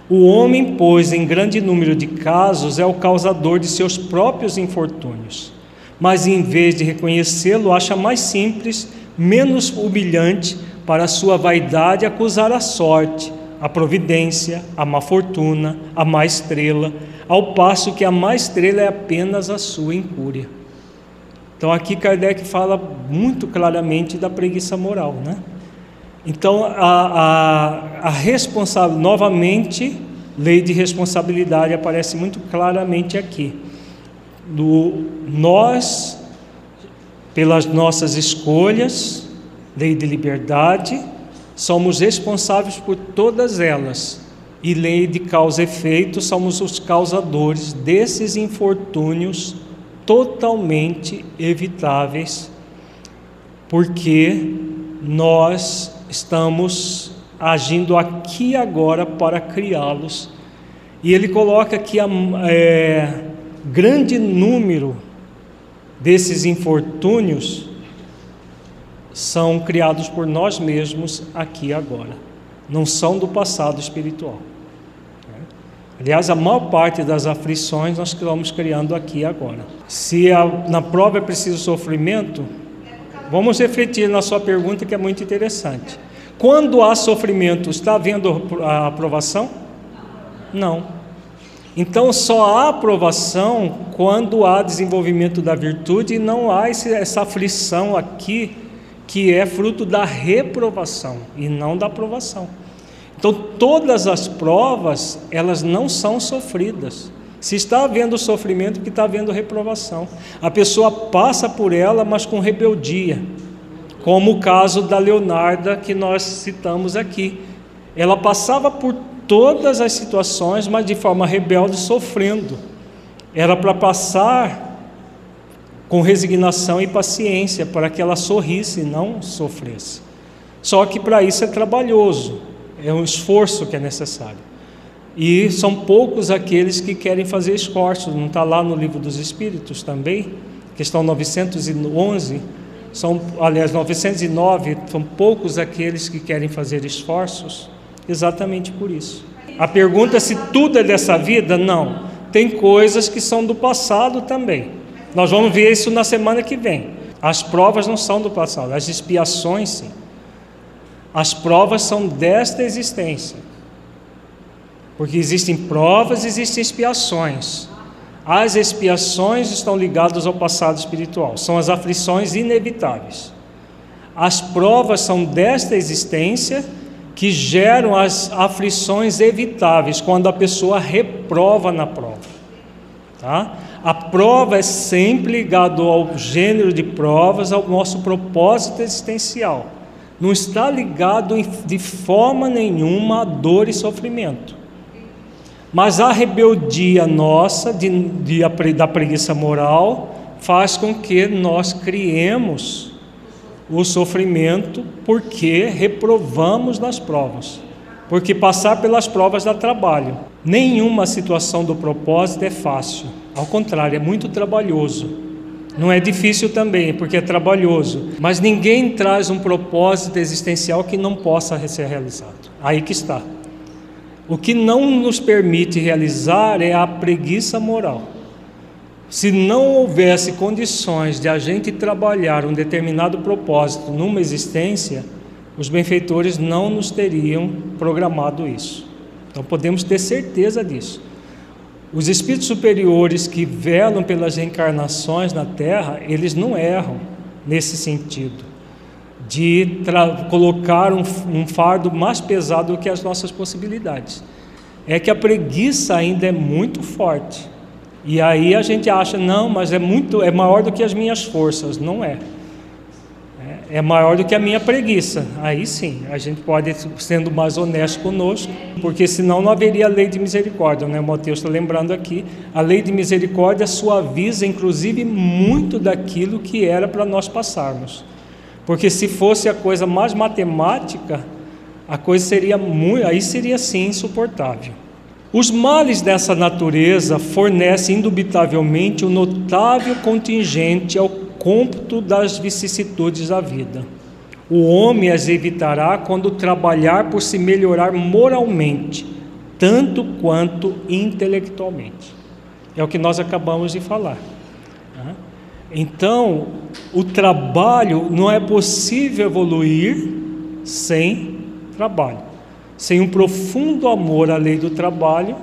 O homem, pois, em grande número de casos, é o causador de seus próprios infortúnios, mas em vez de reconhecê-lo, acha mais simples menos humilhante para sua vaidade acusar a sorte, a providência, a má fortuna, a má estrela, ao passo que a má estrela é apenas a sua incúria. Então aqui Kardec fala muito claramente da preguiça moral, né? Então a, a, a novamente, lei de responsabilidade aparece muito claramente aqui. Do, nós pelas nossas escolhas, lei de liberdade, somos responsáveis por todas elas. E lei de causa e efeito, somos os causadores desses infortúnios totalmente evitáveis, porque nós estamos agindo aqui agora para criá-los. E ele coloca aqui a é, grande número desses infortúnios são criados por nós mesmos aqui agora, não são do passado espiritual. Aliás, a maior parte das aflições nós estamos criando aqui agora. Se a, na prova é preciso sofrimento, vamos refletir na sua pergunta que é muito interessante. Quando há sofrimento, está havendo a aprovação? Não. Então só há aprovação quando há desenvolvimento da virtude e não há esse, essa aflição aqui que é fruto da reprovação e não da aprovação. Então todas as provas elas não são sofridas. Se está havendo sofrimento, que está havendo reprovação. A pessoa passa por ela, mas com rebeldia, como o caso da Leonarda que nós citamos aqui. Ela passava por todas as situações, mas de forma rebelde, sofrendo. Era para passar com resignação e paciência, para que ela sorrisse e não sofresse. Só que para isso é trabalhoso, é um esforço que é necessário. E são poucos aqueles que querem fazer esforços, não está lá no livro dos Espíritos também? Questão 911, são, aliás, 909, são poucos aqueles que querem fazer esforços, exatamente por isso. A pergunta é se tudo é dessa vida? Não. Tem coisas que são do passado também. Nós vamos ver isso na semana que vem. As provas não são do passado, as expiações sim. As provas são desta existência. Porque existem provas, existem expiações. As expiações estão ligadas ao passado espiritual, são as aflições inevitáveis. As provas são desta existência que geram as aflições evitáveis quando a pessoa reprova na prova. Tá? A prova é sempre ligada ao gênero de provas, ao nosso propósito existencial. Não está ligado de forma nenhuma à dor e sofrimento. Mas a rebeldia nossa, de, de, da preguiça moral, faz com que nós criemos o sofrimento porque reprovamos nas provas. Porque passar pelas provas dá trabalho. Nenhuma situação do propósito é fácil. Ao contrário, é muito trabalhoso. Não é difícil também, porque é trabalhoso. Mas ninguém traz um propósito existencial que não possa ser realizado. Aí que está. O que não nos permite realizar é a preguiça moral. Se não houvesse condições de a gente trabalhar um determinado propósito numa existência, os benfeitores não nos teriam programado isso. Então podemos ter certeza disso. Os espíritos superiores que velam pelas reencarnações na Terra, eles não erram nesse sentido de colocar um, um fardo mais pesado do que as nossas possibilidades. É que a preguiça ainda é muito forte. E aí a gente acha, não, mas é muito, é maior do que as minhas forças. Não é. É, é maior do que a minha preguiça. Aí sim, a gente pode sendo mais honesto conosco, porque senão não haveria lei de misericórdia, né? O Mateus está lembrando aqui. A lei de misericórdia suaviza, inclusive, muito daquilo que era para nós passarmos. Porque se fosse a coisa mais matemática, a coisa seria muito, aí seria sim insuportável. Os males dessa natureza fornecem indubitavelmente um notável contingente ao cômputo das vicissitudes da vida. O homem as evitará quando trabalhar por se melhorar moralmente, tanto quanto intelectualmente. É o que nós acabamos de falar. Então, o trabalho não é possível evoluir sem trabalho. Sem um profundo amor à lei do trabalho,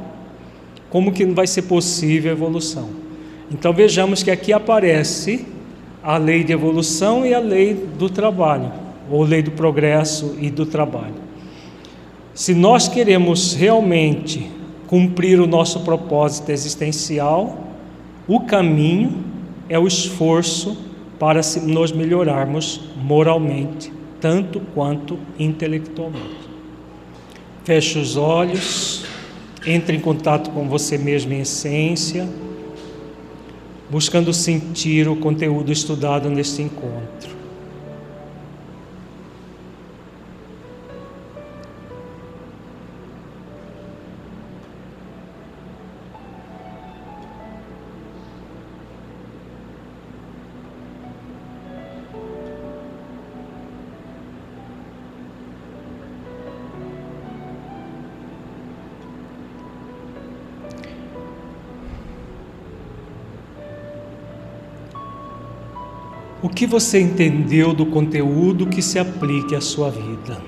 como que não vai ser possível a evolução? Então vejamos que aqui aparece a lei de evolução e a lei do trabalho, ou lei do progresso e do trabalho. Se nós queremos realmente cumprir o nosso propósito existencial, o caminho é o esforço para nos melhorarmos moralmente, tanto quanto intelectualmente. Feche os olhos, entre em contato com você mesmo em essência, buscando sentir o conteúdo estudado neste encontro. O que você entendeu do conteúdo que se aplique à sua vida?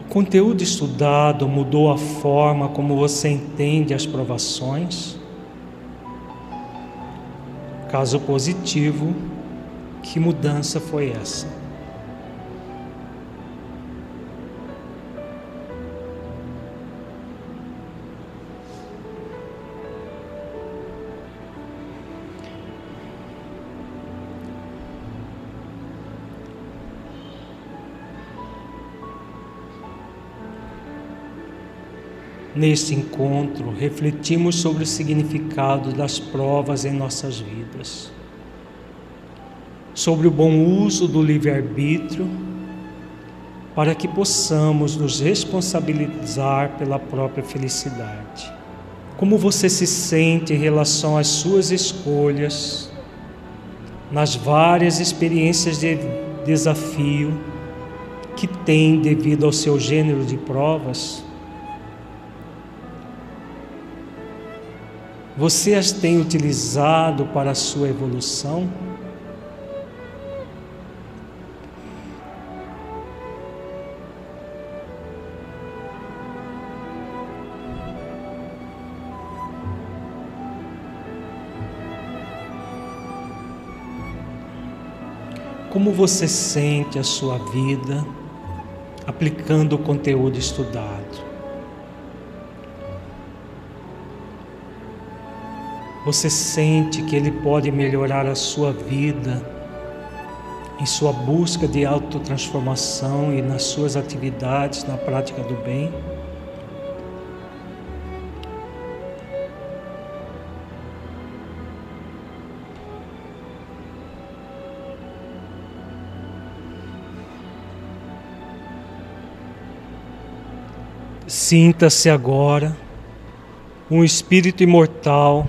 O conteúdo estudado mudou a forma como você entende as provações? Caso positivo, que mudança foi essa? Neste encontro, refletimos sobre o significado das provas em nossas vidas. sobre o bom uso do livre-arbítrio, para que possamos nos responsabilizar pela própria felicidade. Como você se sente em relação às suas escolhas, nas várias experiências de desafio que tem devido ao seu gênero de provas? Você as tem utilizado para a sua evolução? Como você sente a sua vida aplicando o conteúdo estudado? Você sente que ele pode melhorar a sua vida em sua busca de autotransformação e nas suas atividades na prática do bem? Sinta-se agora um espírito imortal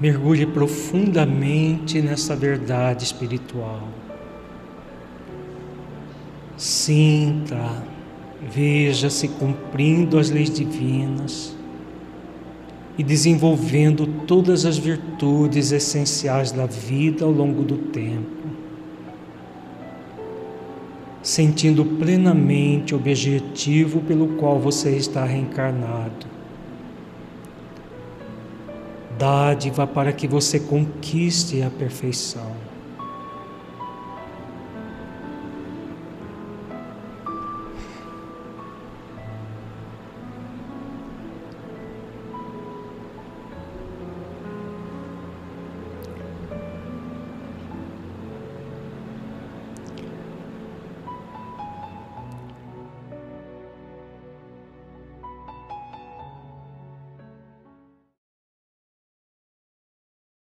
Mergulhe profundamente nessa verdade espiritual. Sinta, veja-se cumprindo as leis divinas e desenvolvendo todas as virtudes essenciais da vida ao longo do tempo sentindo plenamente o objetivo pelo qual você está reencarnado. Dádiva para que você conquiste a perfeição.